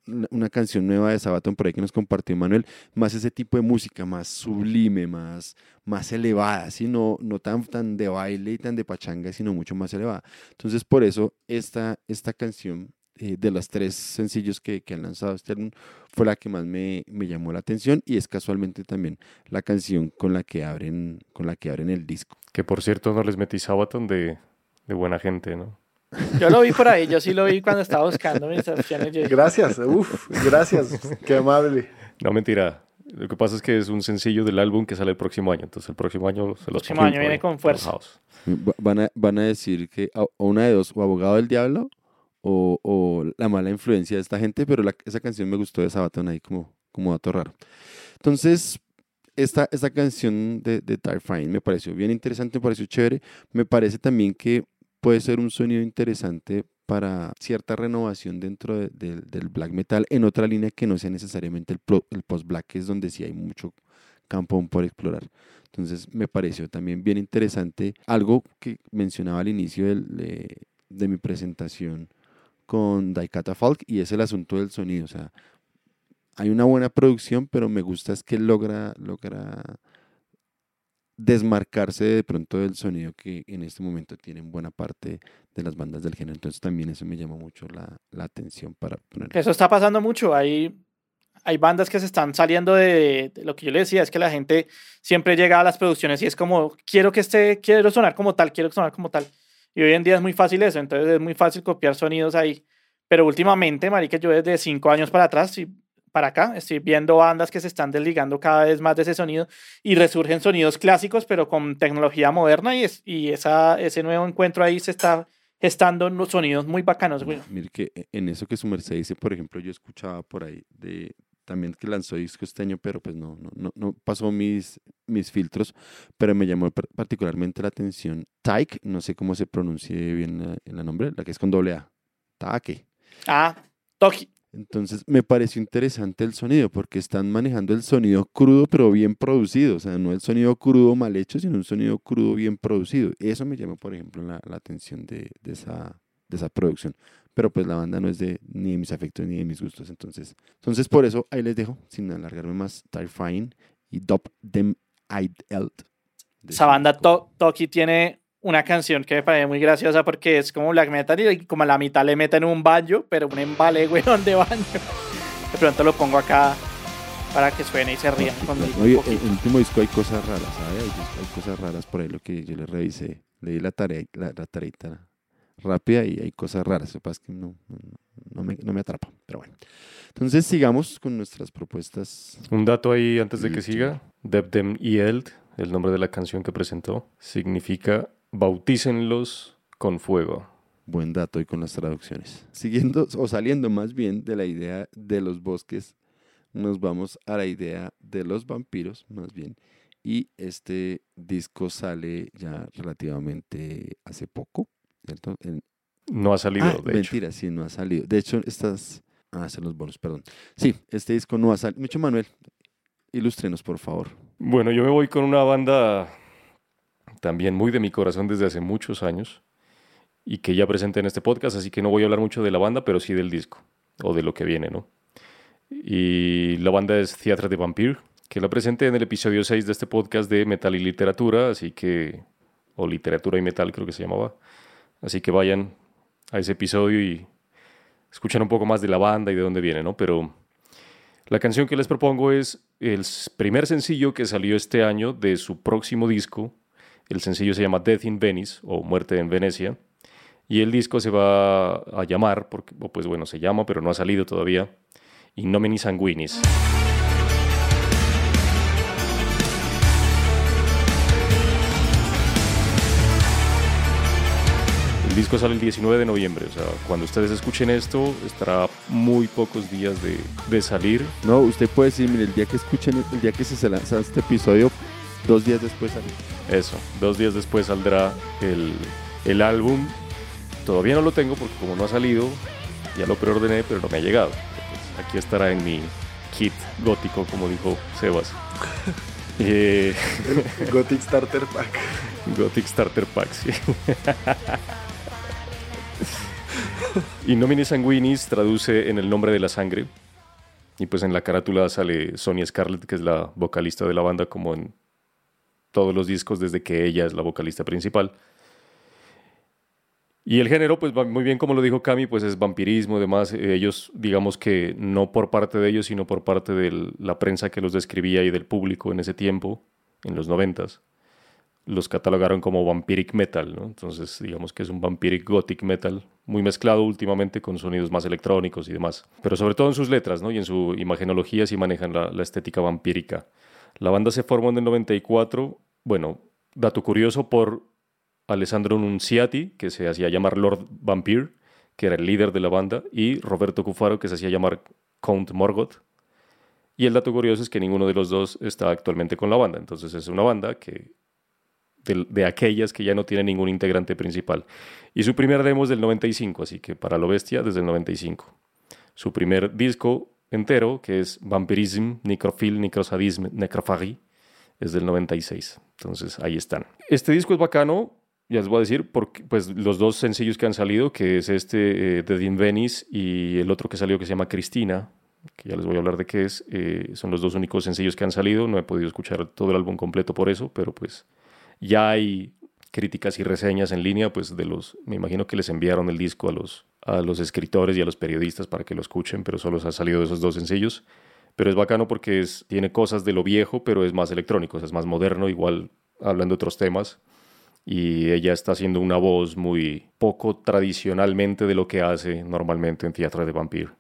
una canción nueva de Sabaton por ahí que nos compartió Manuel, más ese tipo de música, más sublime, más, más elevada, ¿sí? no, tan, tan de baile y tan de pachanga, sino mucho más elevada. Entonces, por eso esta, esta canción eh, de los tres sencillos que, que han lanzado este fue la que más me, me llamó la atención y es casualmente también la canción con la que abren, con la que abren el disco. Que por cierto no les metí Sabaton de, de buena gente, ¿no? Yo lo vi por ahí, yo sí lo vi cuando estaba buscando mis opciones. Gracias, uff, gracias, qué amable. No, mentira. Lo que pasa es que es un sencillo del álbum que sale el próximo año. Entonces el próximo año se los próximo cogí año viene con fuerza. Van a, van a decir que a- o una de dos, o abogado del diablo o, o la mala influencia de esta gente, pero la- esa canción me gustó de Sabaton ahí como, como dato raro. Entonces, esta, esta canción de, de Fine me pareció bien interesante, me pareció chévere. Me parece también que puede ser un sonido interesante para cierta renovación dentro de- del- black metal en otra línea que no sea necesariamente el, el post-black, que es donde sí hay mucho campo por explorar. Entonces me pareció también bien interesante algo que mencionaba al inicio de, de mi presentación con Daikata Falk y es el asunto del sonido. O sea, hay una buena producción, pero me gusta es que logra, logra desmarcarse de pronto del sonido que en este momento tienen buena parte de las bandas del género. Entonces también eso me llamó mucho la, la atención para poner. Eso está pasando mucho. Hay, hay bandas que se están saliendo de, de lo que yo le decía, es que la gente siempre llega a las producciones y es como, quiero que esté, quiero sonar como tal, quiero sonar como tal. Y hoy en día es muy fácil eso, entonces es muy fácil copiar sonidos ahí. Pero últimamente, marica, yo desde cinco años para atrás y para acá estoy viendo bandas que se están desligando cada vez más de ese sonido y resurgen sonidos clásicos, pero con tecnología moderna y, es, y esa, ese nuevo encuentro ahí se está gestando sonidos muy bacanos, güey. Mire que e- en eso que su merced dice, por ejemplo, yo escuchaba por ahí de también que lanzó disco este año, pero pues no, no, no, pasó mis, mis filtros, pero me llamó par- particularmente la atención Tyke, no sé cómo se pronuncie bien la, la nombre, la que es con doble A, Take. Ah, Toki. Entonces me pareció interesante el sonido porque están manejando el sonido crudo pero bien producido, o sea, no el sonido crudo mal hecho, sino un sonido crudo bien producido. Eso me llamó, por ejemplo, la, la atención de, de esa, de esa producción. Pero pues la banda no es de ni de mis afectos ni de mis gustos, entonces, entonces por eso ahí les dejo, sin alargarme más, Terrifying y Dop Dem Eld. Esa banda To- Toki tiene una canción que me parece muy graciosa porque es como black metal y como a la mitad le meten un baño, pero un embale, weón, de baño. De pronto lo pongo acá para que suene y se rían conmigo Oye, en el último disco hay cosas raras, ¿sabes? Hay, hay cosas raras por ahí, lo que yo le revisé. Le di la tarea, la, la tareita rápida y hay cosas raras. Lo que pasa es que no, no, no me, no me atrapa, pero bueno. Entonces sigamos con nuestras propuestas. Un dato ahí antes de que siga. Debdem y Eld, el nombre de la canción que presentó, significa bautícenlos con fuego. Buen dato y con las traducciones. Siguiendo o saliendo más bien de la idea de los bosques, nos vamos a la idea de los vampiros, más bien. Y este disco sale ya relativamente hace poco, ¿cierto? En, No ha salido, Ah, de hecho. mentira, sí, no ha salido. De hecho, estas. Ah, son los bonos, perdón. Sí, este disco no ha salido. Mucho Manuel, ilústrenos, por favor. Bueno, yo me voy con una banda también muy de mi corazón desde hace muchos años y que ya presenté en este podcast, así que no voy a hablar mucho de la banda, pero sí del disco o de lo que viene, ¿no? Y la banda es Theatre de Vampire, que la presenté en el episodio 6 de este podcast de Metal y Literatura, así que, o Literatura y Metal creo que se llamaba, así que vayan a ese episodio y escuchen un poco más de la banda y de dónde viene, ¿no? Pero la canción que les propongo es el primer sencillo que salió este año de su próximo disco. El sencillo se llama Death in Venice o Muerte en Venecia. Y el disco se va a llamar, porque, pues bueno, se llama, pero no ha salido todavía, Innomini Sanguinis. El disco sale el 19 de noviembre, o sea, cuando ustedes escuchen esto, estará muy pocos días de, de salir. No, usted puede decir, mire, el día que escuchen, el día que se lanza este episodio, dos días después sale. Eso, dos días después saldrá el, el álbum. Todavía no lo tengo porque como no ha salido, ya lo preordené, pero no me ha llegado. Aquí estará en mi kit gótico, como dijo Sebas. Eh, Gothic Starter Pack. Gothic Starter Pack, sí. Innomine Sanguinis traduce en el nombre de la sangre. Y pues en la carátula sale Sonia Scarlett, que es la vocalista de la banda, como en todos los discos desde que ella es la vocalista principal. Y el género, pues muy bien como lo dijo Cami, pues es vampirismo, además ellos, digamos que no por parte de ellos, sino por parte de la prensa que los describía y del público en ese tiempo, en los noventas, los catalogaron como vampiric metal. Entonces digamos que es un vampiric gothic metal, muy mezclado últimamente con sonidos más electrónicos y demás, pero sobre todo en sus letras, ¿no? Y en su imagenología sí manejan la estética vampírica. La banda se formó en el 94, bueno, dato curioso, por Alessandro Nunciati, que se hacía llamar Lord Vampire, que era el líder de la banda, y Roberto Cufaro, que se hacía llamar Count Morgoth. Y el dato curioso es que ninguno de los dos está actualmente con la banda. Entonces es una banda que de, aquellas que ya no tiene ningún integrante principal. Y su primer demo es del 95, así que para lo bestia desde el 95. Su primer disco entero, que es Vampirism, Necrophil, Necrosadism, es del 96. Entonces ahí están. Este disco es bacano ya les voy a decir, porque, pues los dos sencillos que han salido, que es este eh, de Dean Venice y el otro que salió que se llama Cristina, que ya les voy a hablar de qué es, eh, son los dos únicos sencillos que han salido, no he podido escuchar todo el álbum completo por eso, pero pues ya hay críticas y reseñas en línea, pues de los, me imagino que les enviaron el disco a los, a los escritores y a los periodistas para que lo escuchen, pero solo se ha salido de esos dos sencillos. Pero es bacano porque tiene cosas de lo viejo, pero es más electrónico, es más moderno, igual hablando de otros temas y ella está haciendo una voz muy poco tradicionalmente de lo que hace normalmente en teatro de vampiro.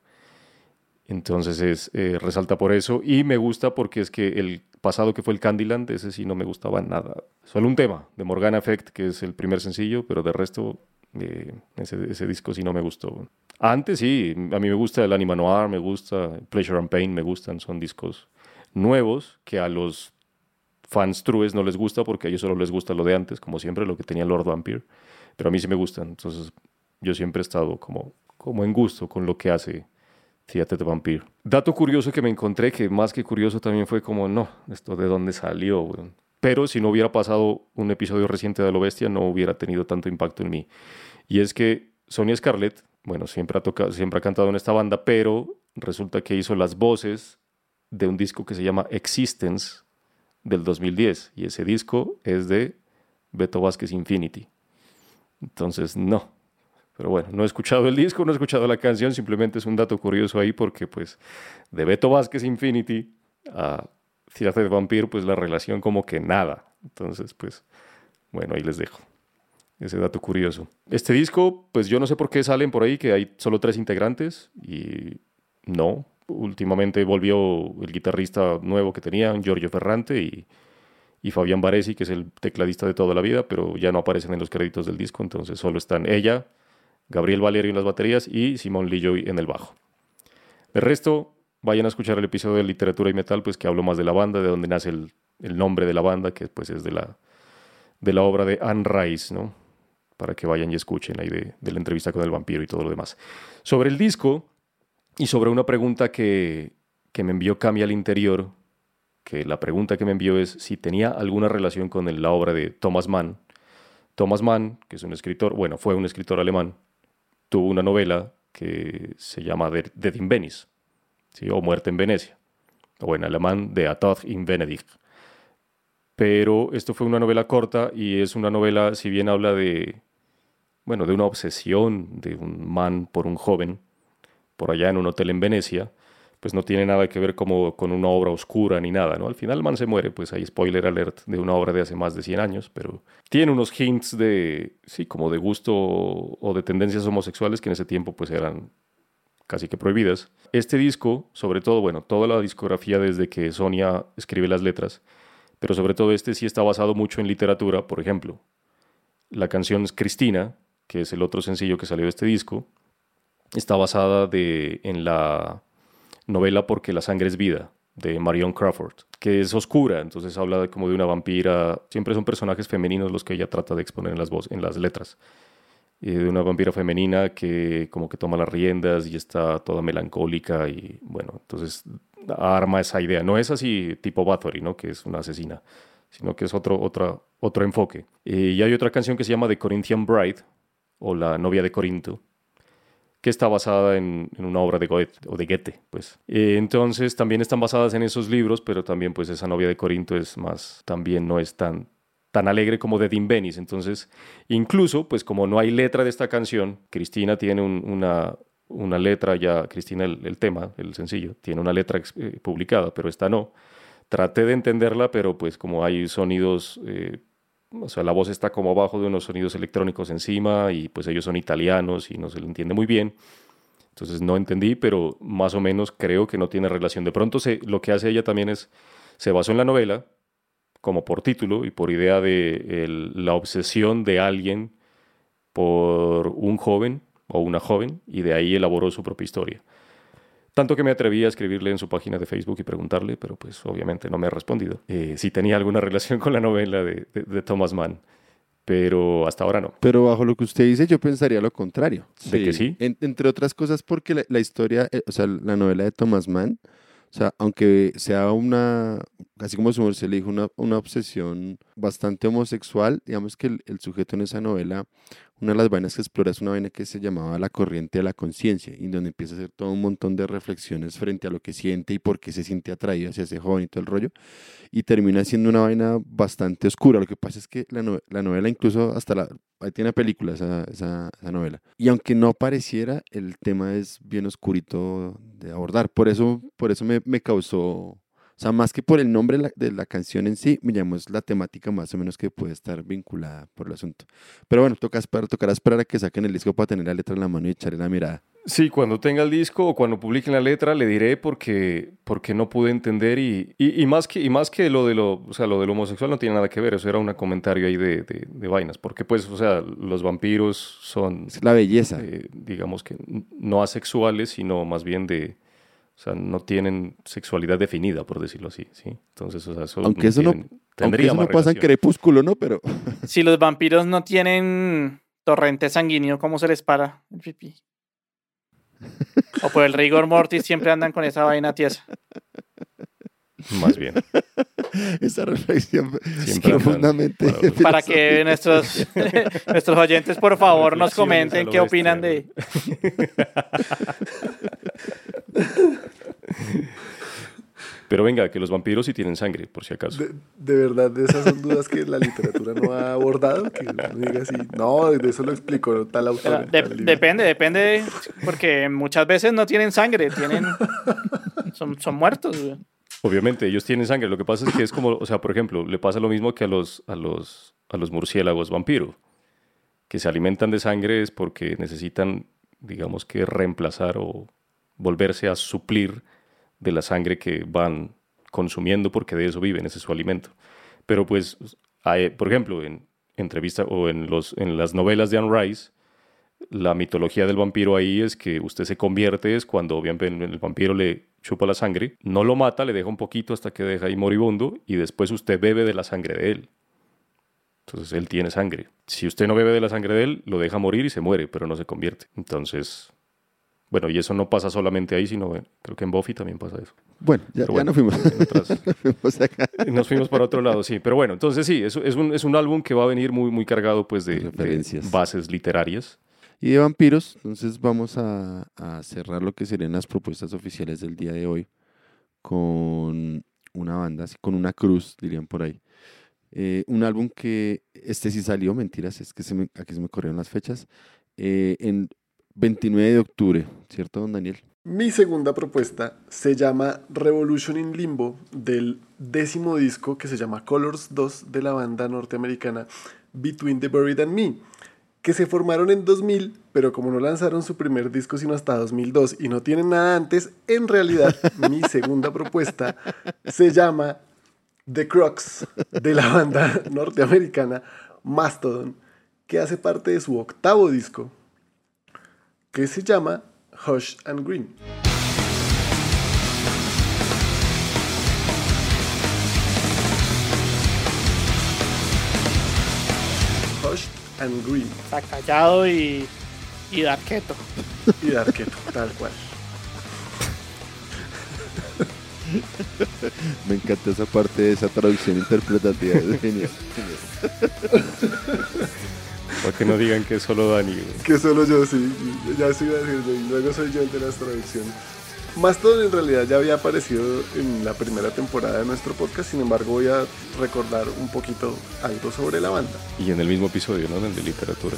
Entonces es, eh, resalta por eso y me gusta porque es que el pasado que fue el Candyland, ese sí no me gustaba nada. Solo un tema de Morgana Effect, que es el primer sencillo, pero de resto eh, ese, disco sí no me gustó. Antes sí, a mí me gusta el Anima Noir, me gusta Pleasure and Pain, me gustan, son discos nuevos que a los fans trues no les gusta porque a ellos solo les gusta lo de antes, como siempre, lo que tenía Lord Vampire. Pero a mí sí me gustan. Entonces yo siempre he estado como, como en gusto con lo que hace Theater de Vampire. Dato curioso que me encontré, que más que curioso también fue como, no, esto de dónde salió. Pero si no hubiera pasado un episodio reciente de Lo Bestia, no hubiera tenido tanto impacto en mí. Y es que Sonia Scarlett, bueno, siempre ha, tocado, siempre ha cantado en esta banda, pero resulta que hizo las voces de un disco que se llama Existence, del 2010 y ese disco es de Beto Vázquez Infinity. Entonces, no. Pero bueno, no he escuchado el disco, no he escuchado la canción, simplemente es un dato curioso ahí porque pues de Beto Vázquez Infinity a Ciudad de Vampir, pues la relación como que nada. Entonces, pues bueno, ahí les dejo ese dato curioso. Este disco, pues yo no sé por qué salen por ahí que hay solo tres integrantes y no, últimamente volvió el guitarrista nuevo que tenían, Giorgio Ferrante y, Fabián Baresi, que es el tecladista de toda la vida, pero ya no aparecen en los créditos del disco, entonces solo están ella, Gabriel Valerio en las baterías y Simón Lilloy en el bajo. El resto, vayan a escuchar el episodio de Literatura y Metal, pues que hablo más de la banda, de donde nace el, nombre de la banda, que pues es de la, de la obra de Anne Rice, ¿no? Para que vayan y escuchen ahí de, la entrevista con el vampiro y todo lo demás. Sobre el disco, y sobre una pregunta que, que me envió Cami al interior, que la pregunta que me envió es si tenía alguna relación con la obra de Thomas Mann. Thomas Mann, que es un escritor, bueno, fue un escritor alemán, tuvo una novela que se llama Dead in Venice, ¿sí? o Muerte en Venecia, o en alemán De Tod in Venedig. Pero esto fue una novela corta y es una novela, si bien habla de, bueno, de una obsesión de un man por un joven, por allá en un hotel en Venecia, pues no tiene nada que ver como con una obra oscura ni nada, ¿no? Al final el man se muere, pues hay spoiler alert de una obra de hace más de 100 años, pero tiene unos hints de, sí, como de gusto o de tendencias homosexuales que en ese tiempo pues eran casi que prohibidas. Este disco, sobre todo, bueno, toda la discografía desde que Sonia escribe las letras, pero sobre todo este sí está basado mucho en literatura, por ejemplo. La canción Cristina, que es el otro sencillo que salió de este disco, está basada de, en la novela Porque la sangre es vida, de Marion Crawford, que es oscura, entonces habla como de una vampira, siempre son personajes femeninos los que ella trata de exponer en las, en las letras, y de una vampira femenina que como que toma las riendas y está toda melancólica y bueno, entonces arma esa idea, no es así tipo Bathory, ¿no? que es una asesina, sino que es otro, otro, enfoque. Y hay otra canción que se llama The Corinthian Bride, o La novia de Corinto, que está basada en, una obra de Goethe o de Goethe, pues. Eh, entonces también están basadas en esos libros, pero también pues esa novia de Corinto es más, también no es tan, tan alegre como de Dean Benis. Entonces, incluso, pues como no hay letra de esta canción, Cristina tiene una, una letra ya, Cristina el, tema, el sencillo, tiene una letra eh, publicada, pero esta no. Traté de entenderla, pero pues como hay sonidos... Eh, o sea, la voz está como abajo de unos sonidos electrónicos encima y pues ellos son italianos y no se le entiende muy bien. Entonces no entendí, pero más o menos creo que no tiene relación. De pronto se, lo que hace ella también es, se basó en la novela como por título y por idea de la obsesión de alguien por un joven o una joven y de ahí elaboró su propia historia. Tanto que me atreví a escribirle en su página de Facebook y preguntarle, pero pues obviamente no me ha respondido, eh, si tenía alguna relación con la novela de, Thomas Mann. Pero hasta ahora no. Pero bajo lo que usted dice, yo pensaría lo contrario. ¿De que sí? entre otras cosas porque la, historia, eh, o sea, la novela de Thomas Mann, o sea, aunque sea una, así como su se le dijo, una, una, obsesión bastante homosexual, digamos que el, sujeto en esa novela una de las vainas que explora es una vaina que se llamaba la corriente de la conciencia, y donde empieza a hacer todo un montón de reflexiones frente a lo que siente y por qué se siente atraído hacia ese joven y todo el rollo, y termina siendo una vaina bastante oscura. Lo que pasa es que la, novela, incluso hasta la, ahí tiene película esa, esa, novela, y aunque no pareciera, el tema es bien oscurito de abordar. Por eso, por eso me, causó sea, más que por el nombre de la, canción en sí, llamó la temática más o menos que puede estar vinculada por el asunto. Pero bueno, toca esperar, tocará esperar a que saquen el disco para tener la letra en la mano y echarle la mirada. Sí, cuando tenga el disco o cuando publiquen la letra le diré porque, porque no pude entender y, y, más que, y más que lo de lo, o sea, lo del homosexual no tiene nada que ver, eso era un comentario ahí de, de, vainas, porque pues, o sea, los vampiros son... la belleza. Eh, digamos que no asexuales, sino más bien de o sea, no tienen sexualidad definida, por decirlo así, ¿sí? Entonces, o sea, eso aunque eso no, aunque eso no pasa en Crepúsculo, ¿no? Pero... Si los vampiros no tienen torrente sanguíneo, ¿cómo se les para el pipí? O por el rigor mortis siempre andan con esa vaina tiesa. Más bien. Esa reflexión Siempre profundamente. Para, que nuestros, nuestros oyentes, por favor, nos comenten qué opinan de. Pero venga, que los vampiros sí tienen sangre, por si acaso. De, verdad, de esas son dudas que la literatura no ha abordado. Que diga así, no, de eso lo explico tal autor. depende, depende, porque muchas veces no tienen sangre, tienen, son, son muertos. Obviamente, ellos tienen sangre. Lo que pasa es que es como, o sea, por ejemplo, le pasa lo mismo que a los, a los, a los murciélagos vampiro, que se alimentan de sangre es porque necesitan, digamos que, reemplazar o volverse a suplir de la sangre que van consumiendo porque de eso viven, ese es su alimento. Pero pues, hay, por ejemplo, en entrevista o en, los, en las novelas de Anne Rice, la mitología del vampiro ahí es que usted se convierte, es cuando obviamente el vampiro le chupa la sangre, no lo mata, le deja un poquito hasta que deja ahí moribundo y después usted bebe de la sangre de él. Entonces él tiene sangre. Si usted no bebe de la sangre de él, lo deja morir y se muere, pero no se convierte. Entonces, bueno, y eso no pasa solamente ahí, sino creo que en Buffy también pasa eso. Bueno, ya, nos fuimos. nos fuimos para otro lado, sí. Pero bueno, entonces sí, es, es, un, es un álbum que va a venir muy, muy cargado pues, de, de bases literarias. Y de vampiros, entonces vamos a, cerrar lo que serían las propuestas oficiales del día de hoy con una banda, con una cruz, dirían por ahí. Eh, un álbum que este sí salió, mentiras, es que aquí se me corrieron las fechas, eh, en 29 de octubre, ¿cierto, don Daniel? Mi segunda propuesta se llama Revolution in Limbo, del décimo disco que se llama Colors 2 de la banda norteamericana Between the Buried and Me, que se formaron en 2000, pero como no lanzaron su primer disco sino hasta 2002 y no tienen nada antes, en realidad mi segunda propuesta se llama The Crocs de la banda norteamericana Mastodon, que hace parte de su octavo disco que se llama Hush and Green. And Green. Está callado y, y darqueto. Y darqueto, tal cual. Me encanta esa parte de esa traducción interpretativa, es genial. Para que no digan que es solo Dani. Que solo yo, sí. Ya estoy haciendo. Y luego soy yo el de las traducciones. Mastodon en realidad ya había aparecido en la primera temporada de nuestro podcast, sin embargo voy a recordar un poquito algo sobre la banda. Y en el mismo episodio, ¿no? En el de literatura.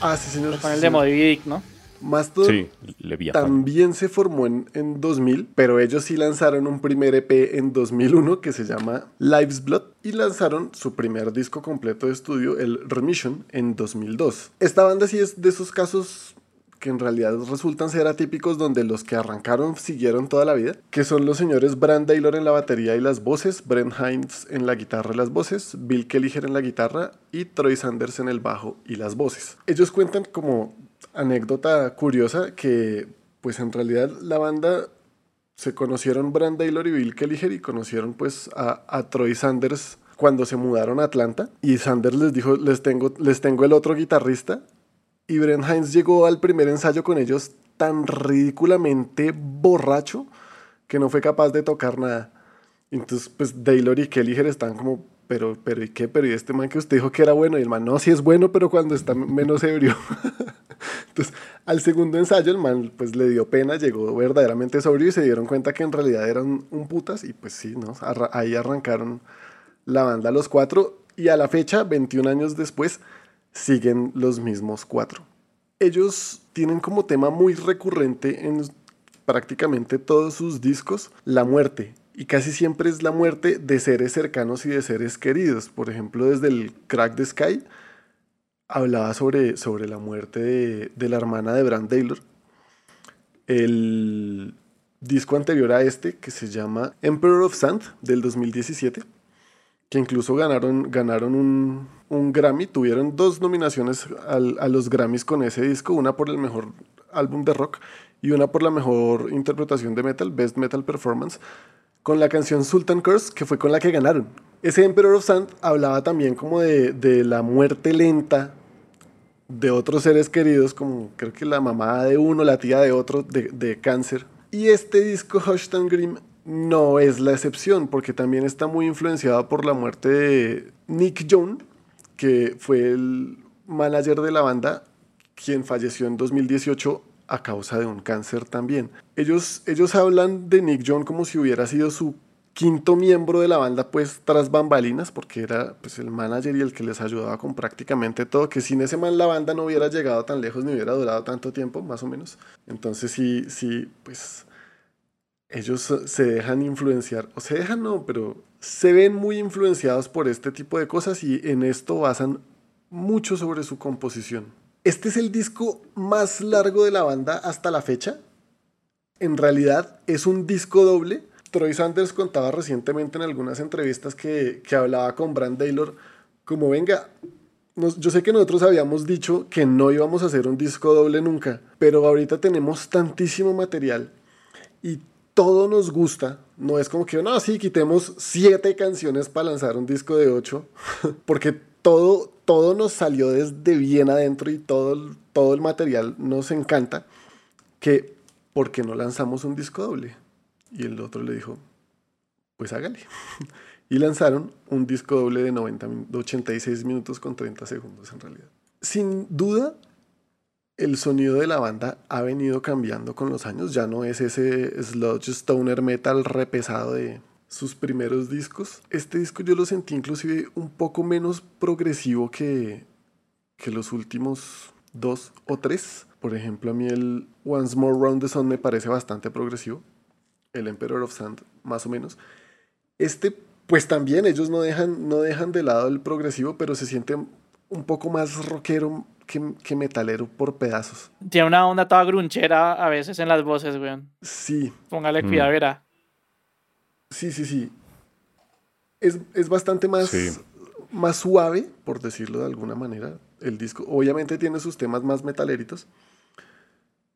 Ah, sí, señor. Con el de Moby Dick, ¿no? Mastodon Sí, Leviathan. también se formó en, en 2000, pero ellos sí lanzaron un primer EP en 2001 que se llama Lives Blood y lanzaron su primer disco completo de estudio, el Remission, en 2002. Esta banda sí es de esos casos que en realidad resultan ser atípicos donde los que arrancaron siguieron toda la vida, que son los señores Brand Taylor en la batería y las voces, Brent Hines en la guitarra y las voces, Bill Kelliger en la guitarra y Troy Sanders en el bajo y las voces. Ellos cuentan como anécdota curiosa que pues en realidad la banda se conocieron Brand Taylor y Bill Kelliger y conocieron pues a, Troy Sanders cuando se mudaron a Atlanta y Sanders les dijo les tengo, les tengo el otro guitarrista y Brent Hines llegó al primer ensayo con ellos tan ridículamente borracho que no fue capaz de tocar nada. Entonces, pues Taylor y Kelliger están como, pero, pero, ¿y qué? Pero, ¿y este man que usted dijo que era bueno? Y el man, no, sí es bueno, pero cuando está menos ebrio. Entonces, al segundo ensayo, el man, pues le dio pena, llegó verdaderamente sobrio y se dieron cuenta que en realidad eran un putas. Y pues sí, ¿no? Ahí arrancaron la banda los cuatro. Y a la fecha, 21 años después, siguen los mismos cuatro. Ellos tienen como tema muy recurrente en prácticamente todos sus discos la muerte. Y casi siempre es la muerte de seres cercanos y de seres queridos. Por ejemplo, desde el Crack the Sky hablaba sobre, sobre la muerte de, la hermana de Brand Taylor. El disco anterior a este, que se llama Emperor of Sand, del 2017, que incluso ganaron, ganaron un, un Grammy, tuvieron dos nominaciones al, a los Grammys con ese disco, una por el mejor álbum de rock y una por la mejor interpretación de metal, Best Metal Performance, con la canción Sultan Curse, que fue con la que ganaron. Ese Emperor of Sand hablaba también como de, de la muerte lenta de otros seres queridos, como creo que la mamá de uno, la tía de otro, de, de cáncer. Y este disco, Hushton Grim, no es la excepción, porque también está muy influenciado por la muerte de Nick Jones, que fue el manager de la banda, quien falleció en 2018 a causa de un cáncer también. Ellos, ellos hablan de Nick Jones como si hubiera sido su quinto miembro de la banda, pues tras bambalinas, porque era pues, el manager y el que les ayudaba con prácticamente todo, que sin ese man la banda no hubiera llegado tan lejos ni hubiera durado tanto tiempo, más o menos. Entonces sí, sí, pues ellos se dejan influenciar, o se dejan no, pero se ven muy influenciados por este tipo de cosas y en esto basan mucho sobre su composición. Este es el disco más largo de la banda hasta la fecha. En realidad es un disco doble. Troy Sanders contaba recientemente en algunas entrevistas que, que hablaba con Brand Taylor como venga, nos, yo sé que nosotros habíamos dicho que no íbamos a hacer un disco doble nunca, pero ahorita tenemos tantísimo material y todo nos gusta. No es como que, no, sí, quitemos siete canciones para lanzar un disco de ocho, porque todo, todo nos salió desde bien adentro y todo, todo el material nos encanta, que, ¿por qué no lanzamos un disco doble? Y el otro le dijo, pues hágale. y lanzaron un disco doble de, 90, de 86 minutos con 30 segundos en realidad. Sin duda, el sonido de la banda ha venido cambiando con los años. Ya no es ese sludge stoner metal repesado de sus primeros discos. Este disco yo lo sentí inclusive un poco menos progresivo que, que los últimos dos o tres. Por ejemplo, a mí el Once More Round the Sun me parece bastante progresivo. El Emperor of Sand, más o menos. Este, pues también ellos no dejan, no dejan de lado el progresivo, pero se siente un poco más rockero, que, que, metalero por pedazos. Tiene una onda toda grunchera a veces en las voces, weón. Sí. Póngale cuidado, mm. verá. Sí, sí, sí. Es, es bastante más, sí. más suave, por decirlo de alguna manera, el disco. Obviamente tiene sus temas más metaleritos.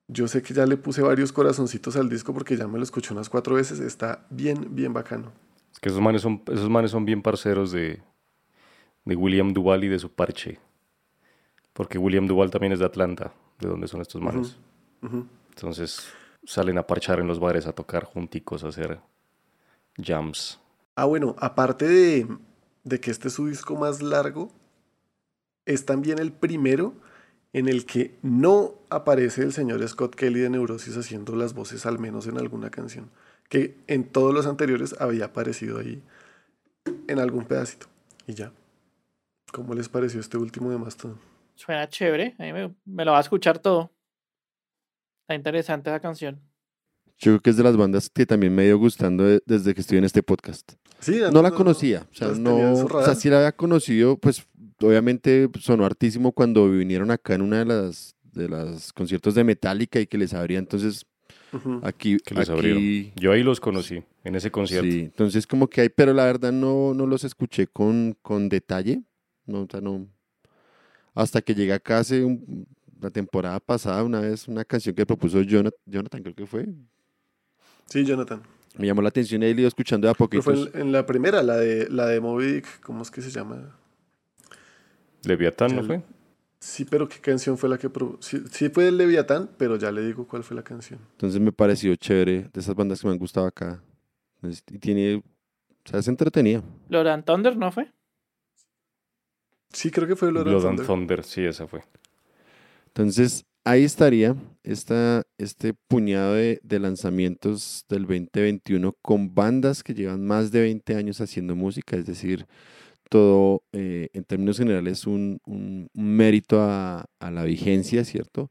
Yo sé que ya le puse varios corazoncitos al disco porque ya me lo escuché unas cuatro veces. Está bien, bien bacano. Es que esos manes son, esos manes son bien parceros de, de William Duval y de su parche. Porque William Duval también es de Atlanta, de donde son estos. Uh -huh. Uh -huh. Entonces salen a parchar en los bares, a tocar junticos, a hacer jams. Ah, bueno, aparte de, de que este es su disco más largo, es también el primero en el que no aparece el señor Scott Kelly de Neurosis haciendo las voces, al menos en alguna canción, que en todos los anteriores había aparecido ahí en algún pedacito. Y ya. ¿Cómo les pareció este último de Mastodon? Suena chévere, a mí me, me lo va a escuchar todo. Está interesante esa canción. Yo creo que es de las bandas que también me ha ido gustando de- desde que estoy en este podcast. Sí, No la conocía, o sea, no, o sea, sí la había conocido, pues obviamente sonó hartísimo cuando vinieron acá en una de las de los conciertos de Metallica y que les abría, entonces Ujú. aquí, Que les aquí abrieron. Yo ahí los conocí, en ese concierto. sí, entonces como que hay, pero la verdad no, no los escuché con, con detalle, no, o sea, no, hasta que llegué acá hace un- la temporada pasada, una vez, una canción que propuso Jonathan, Jonathan creo que fue, Sí, Jonathan. me llamó la atención y he ido escuchando de a fue en, en la primera, la de, la de Moby Dick, ¿cómo es que se llama? Leviatán, ¿no fue? Sí, pero ¿qué canción fue la que... pro- Sí, sí fue el Leviatán, pero ya le digo cuál fue la canción. Entonces me pareció chévere de esas bandas que me han gustado acá. Y tiene, o sea, es entretenida. Blood and Thunder, ¿no fue? Sí, creo que fue Blood Blood and Thunder. Thunder, sí, esa fue. Entonces ahí estaría esta, este puñado de, de lanzamientos del 2021 con bandas que llevan más de 20 años haciendo música, es decir, todo eh, en términos generales un, un- un mérito a, a la vigencia, ¿cierto?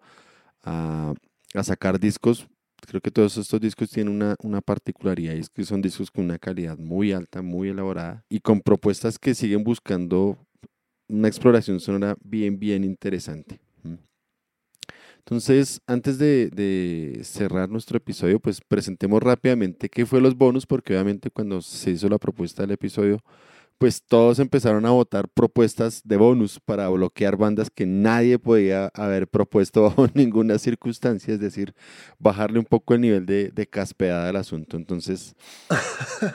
A, a sacar discos. Creo que todos estos discos tienen una, una particularidad y es que son discos con una calidad muy alta, muy elaborada y con propuestas que siguen buscando una exploración sonora bien, bien interesante. Entonces, antes de, de cerrar nuestro episodio, pues presentemos rápidamente qué fue los bonus, porque obviamente cuando se hizo la propuesta del episodio, pues todos empezaron a votar propuestas de bonus para bloquear bandas que nadie podía haber propuesto bajo ninguna circunstancia, es decir, bajarle un poco el nivel de, de caspeada al asunto. Entonces,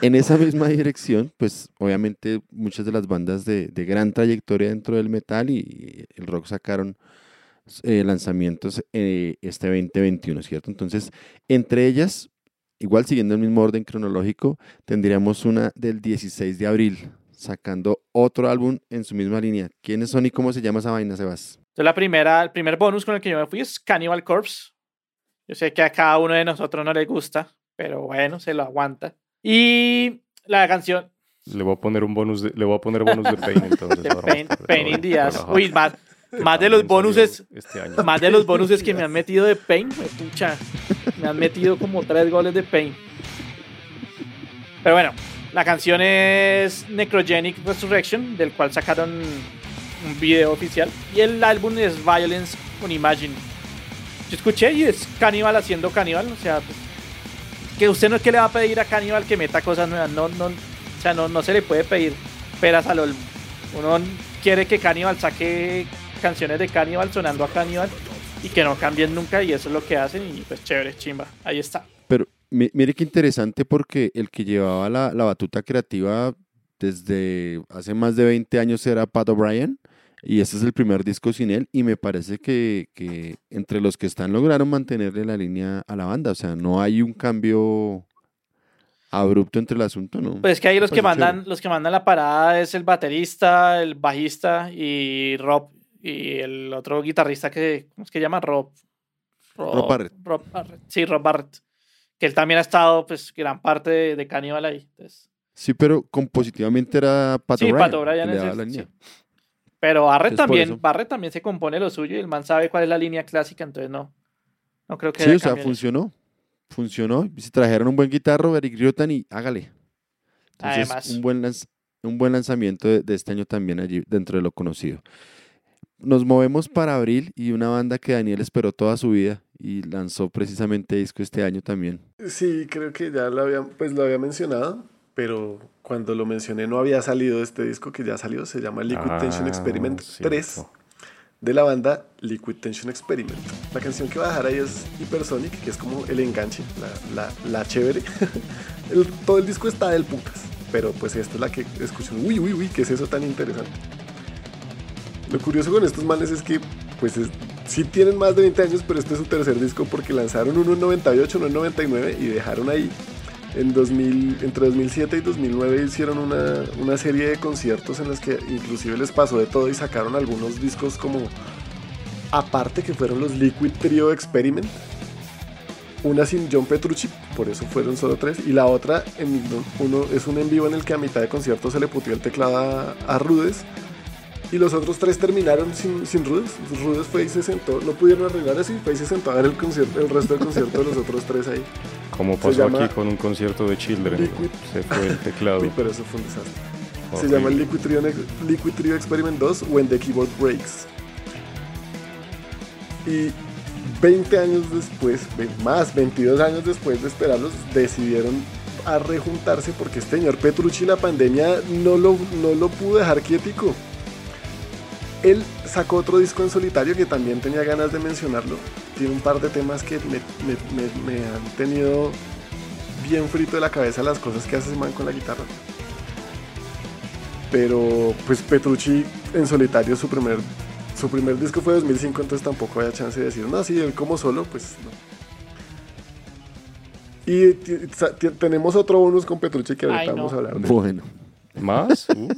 en esa misma dirección, pues obviamente muchas de las bandas de, de gran trayectoria dentro del metal y el rock sacaron eh, lanzamientos eh, este 2021, ¿cierto? Entonces, entre ellas, igual siguiendo el mismo orden cronológico, tendríamos una del 16 de abril, sacando otro álbum en su misma línea. ¿Quiénes son y cómo se llama esa vaina, Sebas? Entonces la primera, el primer bonus con el que yo me fui es Cannibal Corpse. Yo sé que a cada uno de nosotros no le gusta, pero bueno, se lo aguanta. Y la canción Le voy a poner un bonus de, le voy a poner bonus de Pain entonces. de Pain, Pain in the Ass. relajar. Uy, más, más de los bonuses, Este año. más de los bonuses que me han metido de Pain, me pucha, me han metido como tres goles de Pain. Pero bueno, la canción es Necrogenic Resurrection, del cual sacaron un video oficial. Y el álbum es Violence Unimagined. Yo escuché y es Cannibal haciendo Cannibal, o sea, pues, que usted no es que le va a pedir a Cannibal que meta cosas nuevas, no, no, o sea, no, no se le puede pedir peras al olmo. Uno quiere que Cannibal saque canciones de Cannibal sonando a Cannibal y que no cambien nunca y eso es lo que hacen y pues chévere, chimba, ahí está. Mire qué interesante porque el que llevaba la, la batuta creativa desde hace más de 20 años era Pat O'Brien y este es el primer disco sin él y me parece que, que entre los que están lograron mantenerle la línea a la banda, o sea, no hay un cambio abrupto entre el asunto, ¿no? Pues es que ahí los que mandan, los que mandan la parada es el baterista, el bajista y Rob y el otro guitarrista que, ¿cómo es que llama? Rob. Rob Barrett. Rob Barrett. Sí, Rob Barrett. Que él también ha estado, pues, gran parte de, de Cannibal ahí. Entonces, Sí, pero compositivamente era Pat Sí, O'Brien. Pat O'Brien es el- la línea. sí. Pero Barrett también. Barrett también se compone lo suyo y el man sabe cuál es la línea clásica, entonces no. No creo que Sí, o sea, funcionó. Funcionó. Si trajeron un buen guitarro, Eric Riotan, y hágale. Entonces, Además. un buen, lanz- un buen lanzamiento de, de este año también allí dentro de lo conocido. Nos movemos para abril y una banda que Daniel esperó toda su vida y lanzó precisamente disco este año también. Sí, creo que ya lo había, pues lo había mencionado, pero cuando lo mencioné no había salido este disco que ya salió, se llama Liquid Tension Ah, Experiment cierto. 3 de la banda Liquid Tension Experiment. La canción que va a dejar ahí es Hypersonic, que es como el enganche, la, la, la chévere. El- todo el disco está del putas, pero pues esta es la que escuchan. Uy, uy, uy, ¿qué es eso tan interesante? Lo curioso con estos manes es que, pues, es- sí tienen más de 20 años, pero este es su tercer disco porque lanzaron uno en 98, uno en 99 y dejaron ahí En 2000, entre 2007 y 2009 hicieron una, una serie de conciertos en los que inclusive les pasó de todo y sacaron algunos discos como aparte que fueron los Liquid Trio Experiment. Una sin John Petrucci, por eso fueron solo tres. Y la otra, en, uno, es un en vivo en el que a mitad de concierto se le putió el teclado a, a Rudes. Y los otros tres terminaron sin, sin Rudes. Rudes fue y se sentó. No pudieron arreglar así. Fue y se sentó a ver el, concierto, el resto del concierto de los otros tres ahí. Como pasó aquí con un concierto de Children. Liquid. Se fue el teclado. Uy, pero eso fue un desastre. Se llama Liquid Trio, Liquid Trio Experiment 2 When the Keyboard Breaks. Y 20 años después, más 22 años después de esperarlos, decidieron a rejuntarse porque este señor Petrucci la pandemia no lo, no lo pudo dejar quietico. Él sacó otro disco en solitario que también tenía ganas de mencionarlo. Tiene un par de temas que me, me- me- me han tenido bien frito de la cabeza las cosas que hace ese man con la guitarra. Pero pues Petrucci en solitario su primer su primer disco fue 2005, entonces tampoco había chance de decir, no, sí, él como solo, pues no. Y tenemos otro bonus con Petrucci que ahorita Ay, no. vamos a hablar. de. Bueno, ¿Más? Uh,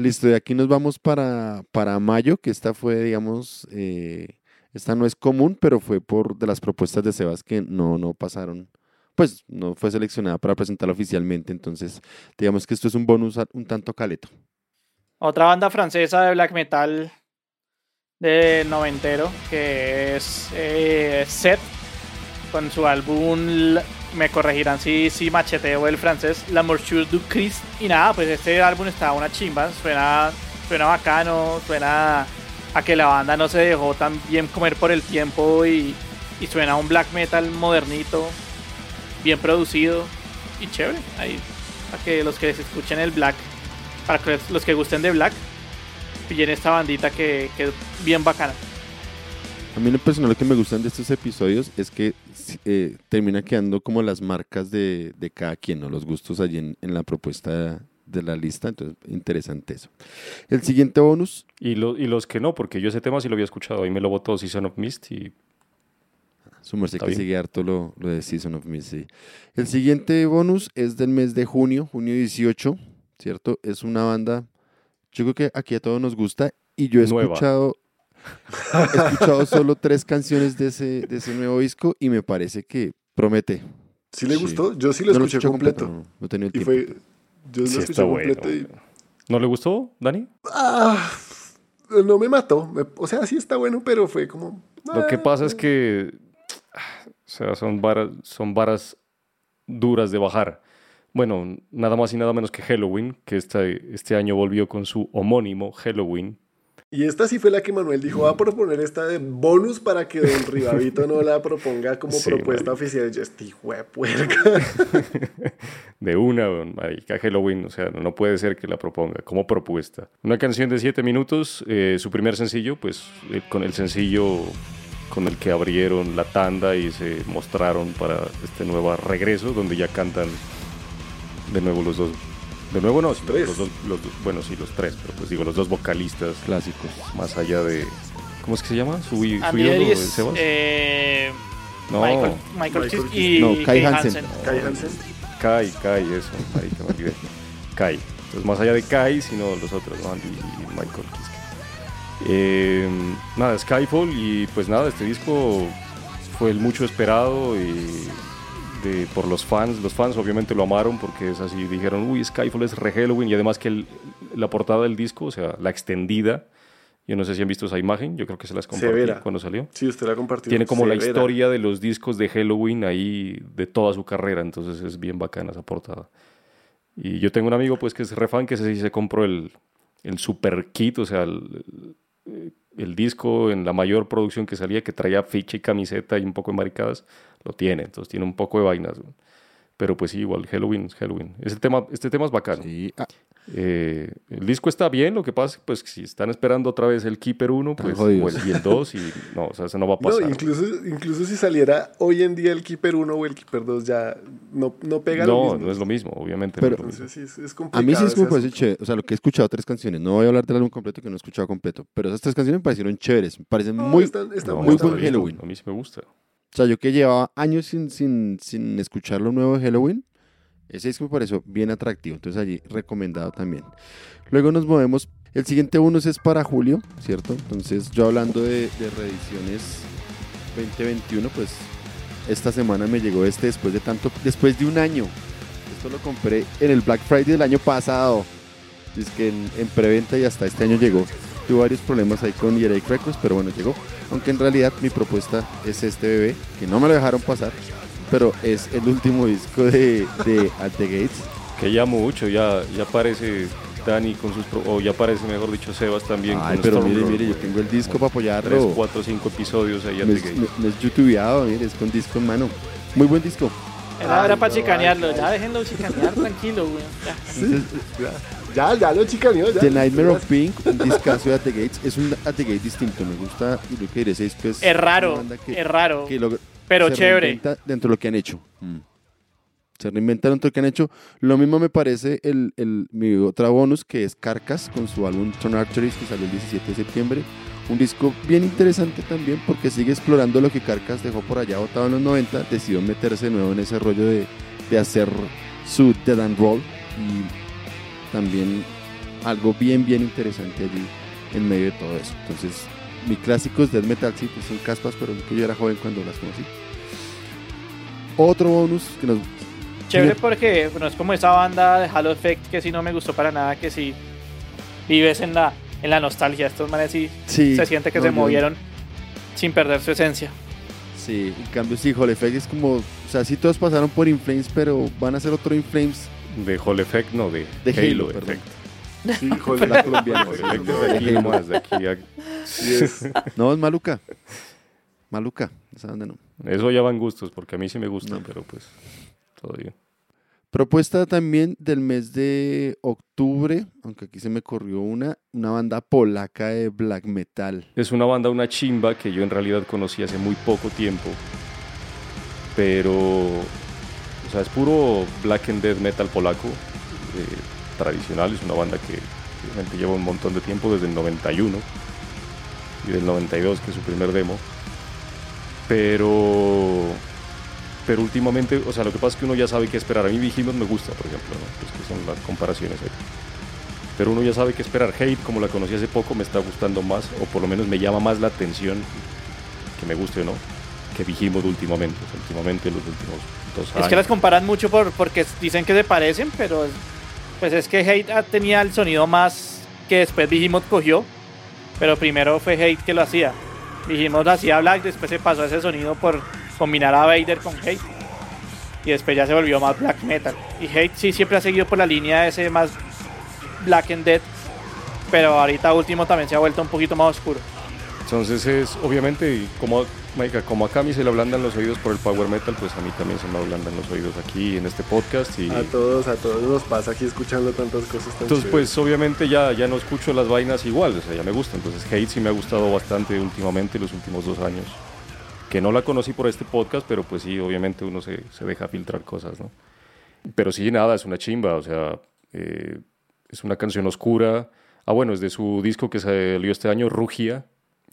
listo. De aquí nos vamos para, para mayo, que esta fue, digamos, eh, esta no es común, pero fue por de las propuestas de Sebas que no, no pasaron, pues no fue seleccionada para presentarla oficialmente. Entonces, digamos que esto es un bonus un tanto caleto. Otra banda francesa de black metal de noventero que es eh, Set con su álbum me corregirán si, si macheteo el francés La Morsure du Christ y nada pues este álbum está una chimba suena suena bacano suena a que la banda no se dejó tan bien comer por el tiempo y, y suena a un black metal modernito bien producido y chévere ahí para que los que se escuchen el black para que los que gusten de Black pillen esta bandita que, que es bien bacana. A mí lo personal lo que me gustan de estos episodios es que eh, termina quedando como las marcas de, de cada quien, ¿no? los gustos allí en, en la propuesta de la lista, entonces interesante eso. El siguiente bonus, y, lo- y los que no, porque yo ese tema sí lo había escuchado. Ahí me lo votó Season of Mist y su merced Está que bien. sigue harto lo, lo de Season of Mist. sí. El siguiente bonus es del mes de junio, junio 18, ¿cierto? Es una banda, yo creo que aquí a todos nos gusta y yo he Nueva. escuchado... He escuchado solo tres canciones de ese, de ese nuevo disco y me parece que promete. ¿Sí le Sí. gustó? Yo sí lo No escuché escuché completo. no, Y tiempo. fue. Yo lo sí escuché está bueno. completo y. ¿No le gustó, Dani? Ah, no me mató. O sea, sí está bueno, pero fue como. Lo que ah, pasa es que, o sea, son varas, son varas duras de bajar. Bueno, nada más y nada menos que Halloween, que este, este año volvió con su homónimo Halloween. Y esta sí fue la que Manuel dijo, va a proponer esta de bonus para que Don Ribavito no la proponga como Sí, propuesta marica. oficial. Yo estoy de puerca. De una, weón, marica, Halloween, o sea, no puede ser que la proponga como propuesta. Una canción de siete minutos, eh, su primer sencillo, pues eh, con el sencillo con el que abrieron la tanda y se mostraron para este nuevo regreso, donde ya cantan de nuevo los dos. De nuevo no, sino Tres. los dos, los dos- bueno, sí, los tres, pero pues digo, los dos vocalistas, Clásicos. más allá de... ¿Cómo es que se llama? ¿Su, su ídolo, Sebas? eh, no, Michael, Michael, Michael Kiske y No, Kai Kai Hansen. Hansen. Kai Hansen. Kai, Kai, eso, marica, me olvidé. Kai. Entonces, más allá de Kai, sino los otros, ¿no? Andy y Michael Kiske. Eh, nada, Skyfall y pues nada, este disco fue el mucho esperado y de, por los fans. Los fans obviamente lo amaron porque es así, dijeron, uy, Skyfall es re Halloween y además que el- la portada del disco, o sea, la extendida, yo no sé si han visto esa imagen, yo creo que se las compartí Severa. cuando salió. Sí, usted la compartió. Tiene como la historia de los discos de Halloween ahí de toda su carrera, entonces es bien bacana esa portada. Y yo tengo un amigo pues que es refan que ese sí se compró el, el super kit, o sea, el, el- disco en la mayor producción que salía, que traía ficha y camiseta y un poco de maricadas, lo tiene, entonces tiene un poco de vainas. Pero pues sí, igual, Halloween es Halloween. Ese tema, este tema es bacano. Sí. Ah, Eh, el disco está bien, lo que pasa es que pues, si están esperando otra vez el Keeper 1 Están pues, o el- y el 2, y no, o sea, eso no va a No, pasar. incluso, incluso si saliera hoy en día el Keeper 1 o el Keeper 2 ya no, no pega lo No, mismo. no es lo mismo, obviamente. Pero- no es lo Entonces mismo. sí, es, es complicado. a mí sí es parece asunto. chévere. O sea, lo que he escuchado, tres canciones. No voy a hablar del álbum completo que no he escuchado completo. Pero esas tres canciones me parecieron chéveres. Me parecen No, muy. están- están No, muy buenas, buen Halloween. A mí sí me gusta. O sea, yo que llevaba años sin, sin, sin escuchar lo nuevo de Halloween, Ese disco me pareció bien atractivo, entonces allí recomendado también. Luego nos movemos, el siguiente bonus es para julio, ¿cierto? Entonces yo hablando de, de reediciones 2021, pues esta semana me llegó este después de tanto, después de un año. Esto lo compré en el Black Friday del año pasado. Es que en, en preventa y hasta este año llegó. Tuve varios problemas ahí con Eric Records, pero bueno, llegó. Aunque en realidad mi propuesta es este bebé, que no me lo dejaron pasar, pero es el último disco de, de At the Gates. Que ya mucho, ya, ya parece Dani con sus... o ya parece, mejor dicho, Sebas también Ay, con pero Storm mire, mire, yo tengo el disco para Tres, apoyarlo. cuatro, cinco episodios ahí the es, no- no es youtubeado, mire, es con disco en mano. Muy buen disco. Era, Ay, para no, chicanearlo, ay, ya déjenlo chicanear tranquilo, güey. ya. Ya, lo chicaneó. Ya. The Nightmare of Pink, un discazo de At the Gates. Es un At the Gates distinto, me gusta. Y lo que diré, es. Es una raro, que- es raro, que logra- pero se chévere. reinventa dentro de lo que han hecho. Mm. Se reinventa dentro de lo que han hecho. Lo mismo me parece el, el, mi otra bonus, que es Carcass, con su álbum Turn Arteries, que salió el 17 de septiembre. Un disco bien interesante también, porque sigue explorando lo que Carcass dejó por allá botado en los 90. Decidió meterse de nuevo en ese rollo de, de hacer su Dead and Roll. Y también algo bien, bien interesante allí en medio de todo eso. Entonces, mi clásico es Death Metal, sí, pues son caspas, pero que yo era joven cuando las conocí. Otro bonus que nos... Chévere porque bueno, es como esa banda de Halo Effect que sí no me gustó para nada, que sí vives en la, en la nostalgia. Estos manes sí Sí, se siente que no, se movieron sin perder su esencia. Sí, en cambio sí, Hall Effect es como... O sea, sí todos pasaron por Inflames, pero van a hacer otro Inflames De Hall Effect, no, de, de Halo. Effect. Sí, La colombiana. Effect de aquí de aquí a-. No, es Maluca. Maluca, esa banda no. Eso ya van gustos, porque a mí sí me gusta, No. pero pues todo bien. Propuesta también del mes de octubre, aunque aquí se me corrió una, una banda polaca de black metal. Es una banda, una chimba que yo en realidad conocí hace muy poco tiempo, pero, o sea, es puro black and death metal polaco, eh, tradicional, es una banda que lleva un montón de tiempo, desde el 91 y del 92, que es su primer demo, pero, pero últimamente, o sea, lo que pasa es que uno ya sabe qué esperar. A mí Behemoth me gusta, por ejemplo, ¿no? Pues que son las comparaciones ahí. Pero uno ya sabe qué esperar. Hate, como la conocí hace poco, me está gustando más, o por lo menos me llama más la atención, que me guste o no, que Behemoth últimamente. O sea, últimamente, los últimos dos. Es que las comparan mucho por, porque dicen que se parecen, pero es- pues es que Hate tenía el sonido más que después Behemoth cogió, pero primero fue Hate que lo hacía. Behemoth hacía Black, después se pasó ese sonido por combinar a Vader con Hate. Y después ya se volvió más Black Metal. Y Hate sí siempre ha seguido por la línea de ese más Black and Dead, pero ahorita último también se ha vuelto un poquito más oscuro. Entonces es, obviamente, como, marica, como a mí se le ablandan los oídos por el power metal, pues a mí también se me ablandan los oídos aquí en este podcast. Y A todos, a todos nos pasa aquí escuchando tantas cosas tan entonces, chéveres. pues obviamente ya, ya no escucho las vainas igual, o sea, ya me gusta. Entonces Hate sí me ha gustado bastante últimamente, los últimos dos años. Que no la conocí por este podcast, pero pues sí, obviamente uno se, se deja filtrar cosas, ¿no? Pero sí, nada, es una chimba, o sea, eh, es una canción oscura. Ah, bueno, es de su disco que salió este año, Rugia,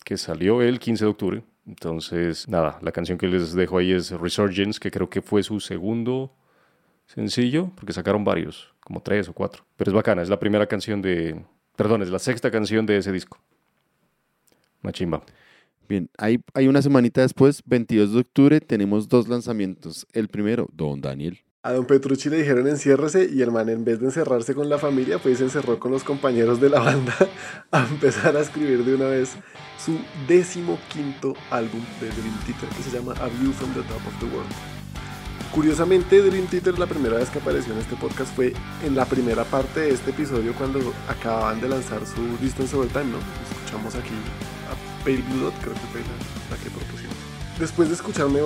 que salió el 15 de octubre. Entonces, nada, la canción que les dejo ahí es Resurgence, que creo que fue su segundo sencillo, porque sacaron varios, como tres o cuatro. Pero es bacana, es la primera canción de... Perdón, es la sexta canción de ese disco. Una chimba. Bien, hay, hay una semanita después, 22 de octubre, tenemos dos lanzamientos. El primero, Don Daniel. A don Petrucci le dijeron enciérrese y el man en vez de encerrarse con la familia, pues se encerró con los compañeros de la banda a empezar a escribir de una vez su décimo quinto álbum de Dream Theater que se llama A View from the Top of the World. Curiosamente, Dream Theater la primera vez que apareció en este podcast fue en la primera parte de este episodio cuando acababan de lanzar su Distance Over Time, ¿no? Escuchamos aquí a Pale Blue Dot, creo que fue la, la que propusimos. Después de escucharme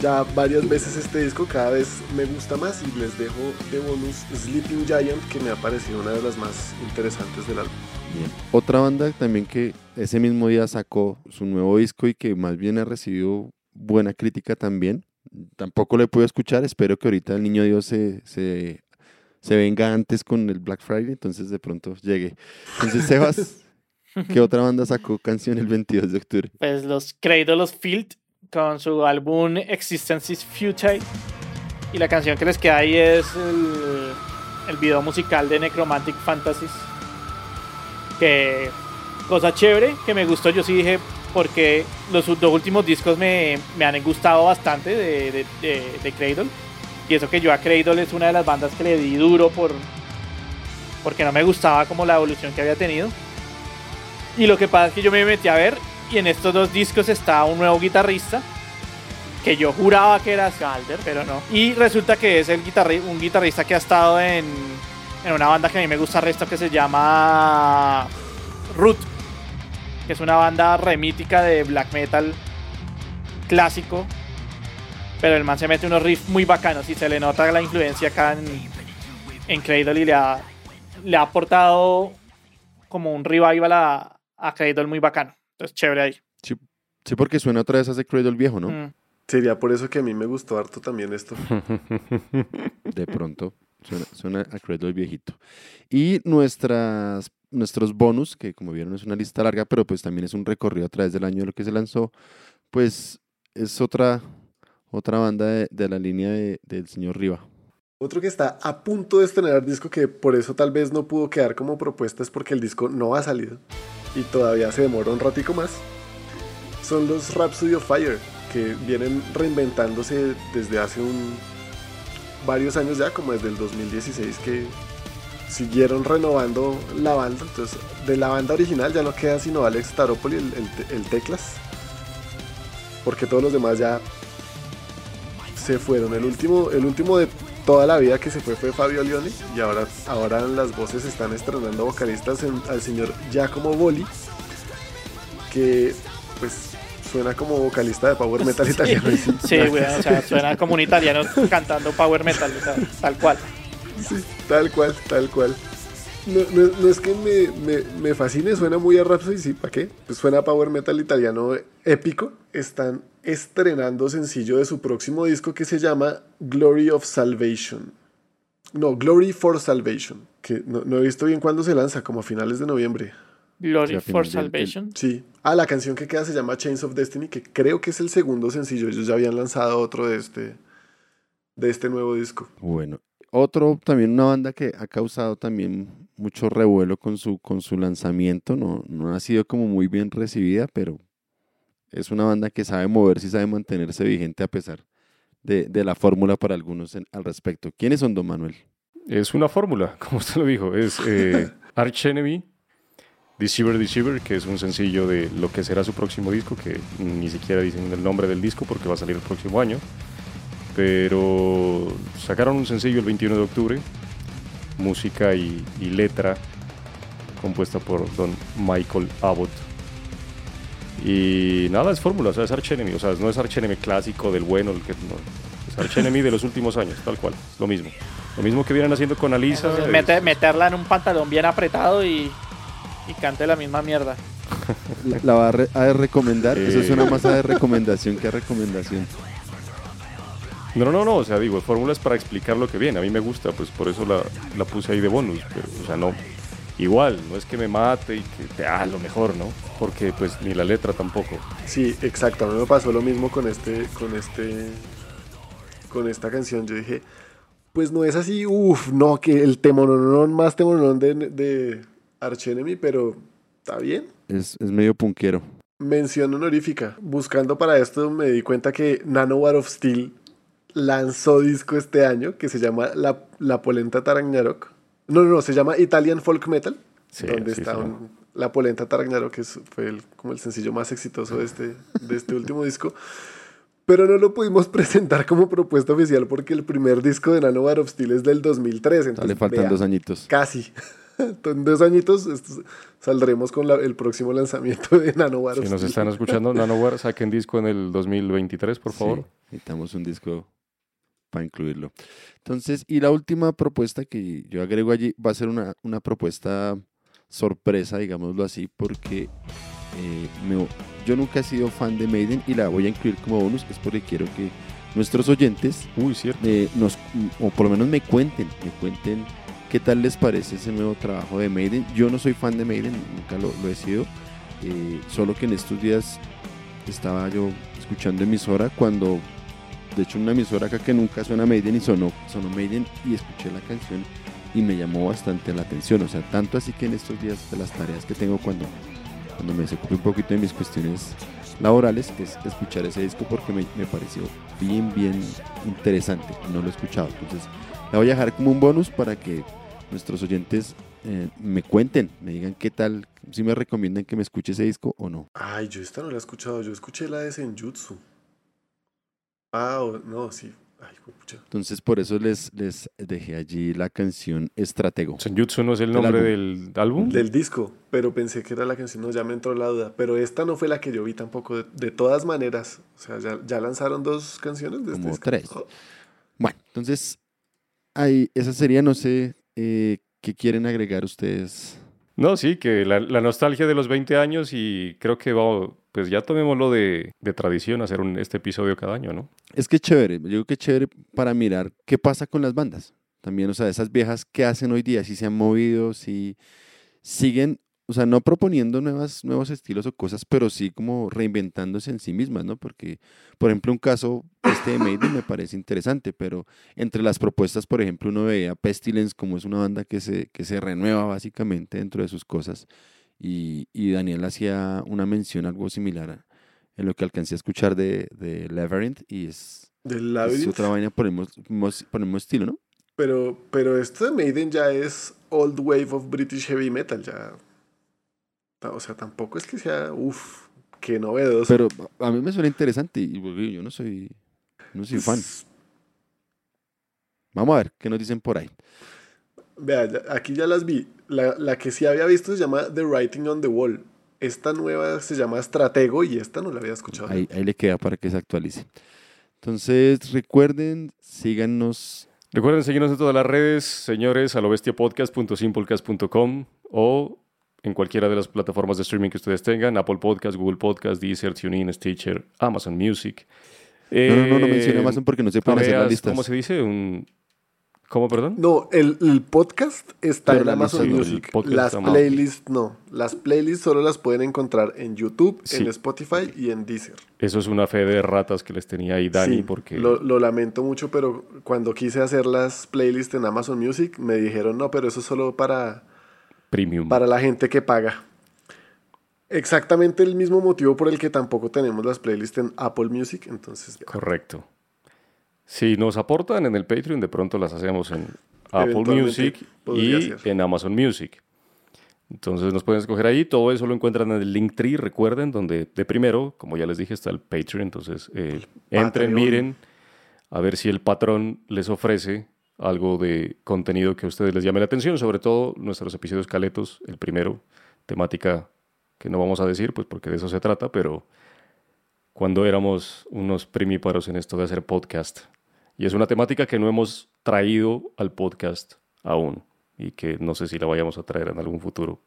ya varias veces este disco, cada vez me gusta más y les dejo de bonus Sleeping Giant, que me ha parecido una de las más interesantes del álbum. Bien. Otra banda también que ese mismo día sacó su nuevo disco y que más bien ha recibido buena crítica también. Tampoco le pude escuchar, espero que ahorita el Niño Dios se, se, se venga antes con el Black Friday, entonces de pronto llegue. Entonces, Sebas, ¿qué otra banda sacó canción el 22 de octubre? Pues los Cradle of Field con su álbum Existence is Futile. Y la canción que les queda ahí es el, el video musical de Necromantic Fantasies. Que cosa chévere, que me gustó. Yo sí dije, porque los dos últimos discos me, me han gustado bastante de, de, de, Cradle. Y eso que yo a Cradle es una de las bandas que le di duro por porque no me gustaba como la evolución que había tenido. Y lo que pasa es que yo me metí a ver y en estos dos discos está un nuevo guitarrista que yo juraba que era Scalder, pero no. Y resulta que es el guitarri un guitarrista que ha estado en, en una banda que a mí me gusta resto que se llama Root, que es una banda remítica de black metal clásico. Pero el man se mete unos riffs muy bacanos y se le nota la influencia acá en, en Cradle y le ha, le ha aportado como un revival a, a Cradle muy bacano. Entonces, chévere ahí. Sí, sí, porque suena otra vez a ese Cradle viejo, ¿no? Mm. Sería por eso que a mí me gustó harto también esto. De pronto suena, suena a Cradle viejito. Y nuestras, nuestros bonus, que como vieron es una lista larga, pero pues también es un recorrido a través del año de lo que se lanzó, pues es otra, otra banda de, la línea de- del señor Riva. Otro que está a punto de estrenar disco que por eso tal vez no pudo quedar como propuesta es porque el disco no ha salido y todavía se demora un ratico más. Son los Rhapsody of Fire que vienen reinventándose desde hace un varios años ya, como desde el 2016 que siguieron renovando la banda. Entonces, de la banda original ya no queda sino Alex Taropoli, el, teclas. Porque todos los demás ya se fueron. El último, el último de toda la vida que se fue fue Fabio Leone y ahora, ahora las voces están estrenando vocalistas en- al señor Giacomo Boli que pues suena como vocalista de power metal italiano. sí, Sí, güey, o sea, suena como un italiano cantando power metal, o sea, tal cual. sí, tal cual, tal cual. No, no- no es que me, me- me fascine, suena muy a Rhapsody, sí, ¿para qué? Pues suena a power metal italiano épico. Están estrenando sencillo de su próximo disco que se llama Glory of Salvation. No, Glory for Salvation, que no, no he visto bien cuándo se lanza, como a finales de noviembre. Glory for del- Salvation. Sí. Ah, la canción que queda se llama Chains of Destiny, que creo que es el segundo sencillo. Ellos ya habían lanzado otro de este, de este nuevo disco. Bueno, otro también una banda que ha causado también mucho revuelo con su, con su lanzamiento, no, no ha sido como muy bien recibida, pero es una banda que sabe moverse y sabe mantenerse vigente a pesar de, de la fórmula para algunos en- al respecto. ¿Quiénes son, don Manuel? Es una fórmula, como usted lo dijo. Es eh, Arch Enemy, Deceiver Deceiver, que es un sencillo de lo que será su próximo disco, que ni siquiera dicen el nombre del disco porque va a salir el próximo año. Pero sacaron un sencillo el 21 de octubre, música y, y letra compuesta por don Michael Abbott. Y nada, es fórmula, o sea, es Arch Enemy, o sea, no es Arch Enemy clásico del bueno, el que, no, es Arch Enemy de los últimos años, tal cual, es lo mismo. Lo mismo que vienen haciendo con Alisa. Es- meterla en un pantalón bien apretado y, y cante la misma mierda. La, la va a, re- a de recomendar, eso Eh. suena más a de recomendación que a recomendación. No, no, no, no, o sea, digo, fórmula es para explicar lo que viene. A mí me gusta, pues por eso la, la puse ahí de bonus. Pero, o sea, no, igual, no es que me mate y que te ah, lo mejor, ¿no? Porque pues ni la letra tampoco. Sí, exacto. A mí me pasó lo mismo con este, con este, con esta canción. Yo dije, pues no es así, uff, no, que el temonón más temonón de, de Arch Enemy, pero está bien. Es, es medio punquero. Mención honorífica. Buscando para esto me di cuenta que Nanowar of Steel lanzó disco este año que se llama La, La Polenta Taragnarok. No, no, no, se llama Italian Folk Metal. Sí, donde sí, está sí. un- La Polenta Taragnarok, que fue el- como el sencillo más exitoso de este, de este último disco. Pero no lo pudimos presentar como propuesta oficial porque el primer disco de Nanowar of Steel es del 2003. O sea, Entonces, le faltan vea, dos añitos. Casi. En dos añitos saldremos con la- el próximo lanzamiento de Nanowar Si nos están escuchando, Nanowar, saquen disco en el 2023, por favor. Sí, necesitamos un disco para incluirlo. Entonces, y la última propuesta que yo agrego allí va a ser una, una propuesta sorpresa, digámoslo así, porque eh, me- yo nunca he sido fan de Maiden y la voy a incluir como bonus, es porque quiero que nuestros oyentes Uy, cierto. eh, nos, o por lo menos me cuenten, me cuenten qué tal les parece ese nuevo trabajo de Maiden. Yo no soy fan de Maiden, nunca lo, lo he sido, eh, solo que en estos días estaba yo escuchando emisora cuando de hecho, una emisora acá que nunca suena Maiden y sonó, sonó Maiden y escuché la canción y me llamó bastante la atención. O sea, tanto así que en estos días de las tareas que tengo cuando, cuando me desocupe un poquito de mis cuestiones laborales es escuchar ese disco porque me, me pareció bien, bien interesante. No lo he escuchado. Entonces, la voy a dejar como un bonus para que nuestros oyentes eh, me cuenten, me digan qué tal, si me recomiendan que me escuche ese disco o no. Ay, yo esta no la he escuchado. Yo escuché la de Senjutsu. Ah, o- no, sí. Ay, pucha. Entonces, por eso les, les dejé allí la canción Estratego. Senjutsu no es el Del nombre álbum. del álbum. Del disco, pero pensé que era la canción, no, ya me entró la duda. Pero esta no fue la que yo vi tampoco, de, de todas maneras. O sea, ya, ya lanzaron dos canciones de Como este disco. tres. Oh, Bueno, entonces, ahí, esa sería, no sé, eh, ¿qué quieren agregar ustedes? No, sí, que la, la nostalgia de los 20 años y creo que vamos, pues ya tomémoslo de, de tradición hacer un, este episodio cada año, ¿no? Es que es chévere, yo digo que es chévere para mirar qué pasa con las bandas. También, o sea, esas viejas que hacen hoy día, si se han movido, si siguen, o sea, no proponiendo nuevas, nuevos estilos o cosas, pero sí como reinventándose en sí mismas, ¿no? Porque, por ejemplo, un caso, este de Maiden me parece interesante, pero entre las propuestas, por ejemplo, uno veía Pestilence como es una banda que se, que se renueva básicamente dentro de sus cosas, y, y Daniel hacía una mención algo similar a- en lo que alcancé a escuchar de, de Labyrinth, y es, Del es otra vaina el mismo estilo, ¿no? Pero, pero esto de Maiden ya es Old Wave of British Heavy Metal, ya. O sea, tampoco es que sea, uff, qué novedoso. Pero a mí me suena interesante y yo no soy, no soy fan. Vamos a ver qué nos dicen por ahí. Vea, aquí ya las vi. La, la que sí había visto se llama The Writing on the Wall. Esta nueva se llama Stratego y esta no la había escuchado. Ahí, ahí le queda para que se actualice. Entonces, recuerden, síganos. Recuerden seguirnos en todas las redes, señores, a lobestiapodcast.simplecast.com o en cualquiera de las plataformas de streaming que ustedes tengan, Apple Podcast, Google Podcast, Deezer, TuneIn, Stitcher, Amazon Music. No, no, no, no Eh, mencione Amazon porque no se pueden hacer las listas. ¿Cómo se dice? Un... ¿Cómo, perdón? No, el, el podcast está Pero en Amazon Music. Las está mal. playlists no. Las playlists solo las pueden encontrar en YouTube, Sí. en Spotify y en Deezer. Eso es una fe de ratas que les tenía ahí Dani Sí, porque... lo, lo lamento mucho, pero cuando quise hacer las playlists en Amazon Music me dijeron, no, pero eso es solo para, Premium. para la gente que paga. Exactamente el mismo motivo por el que tampoco tenemos las playlists en Apple Music, entonces Correcto. Si nos aportan en el Patreon, de pronto las hacemos en Apple Music y ser. en Amazon Music. Entonces nos pueden escoger ahí. Todo eso lo encuentran en el Linktree, recuerden, donde de primero, como ya les dije, está el Patreon. Entonces eh, entren, miren, a ver si el patrón les ofrece algo de contenido que a ustedes les llame la atención, sobre todo nuestros episodios caletos, el primero, temática que no vamos a decir, pues porque de eso se trata, pero cuando éramos unos primíparos en esto de hacer podcast. Y es una temática que no hemos traído al podcast aún y que no sé si la vayamos a traer en algún futuro.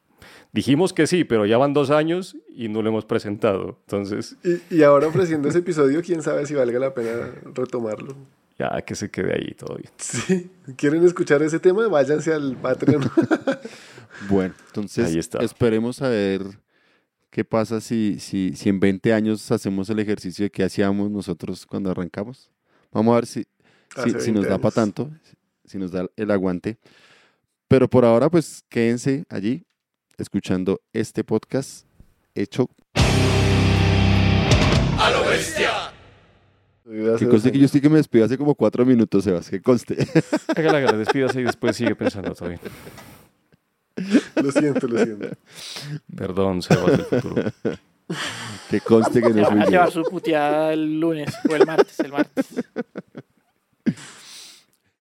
Dijimos que sí, pero ya van dos años y no lo hemos presentado. Entonces, Y, y ahora ofreciendo ese episodio, quién sabe si valga la pena retomarlo. ya que se quede ahí todo bien. Sí, ¿quieren escuchar ese tema? Váyanse al Patreon. Bueno, entonces Ahí está. esperemos a ver qué pasa si, si, si en 20 años hacemos el ejercicio de que hacíamos nosotros cuando arrancamos. Vamos a ver si, si, si nos 20 da para tanto, si nos da el aguante. Pero por ahora, pues quédense allí escuchando este podcast hecho. Que conste que yo estoy que me despido hace como cuatro minutos, Sebas, que conste. Hágala, hágala, despídase y después sigue pensando todo bien. Lo siento, lo siento. Perdón, Sebas del futuro. Que conste que no soy yo. Va a llevar su puteada el lunes o el martes, el martes.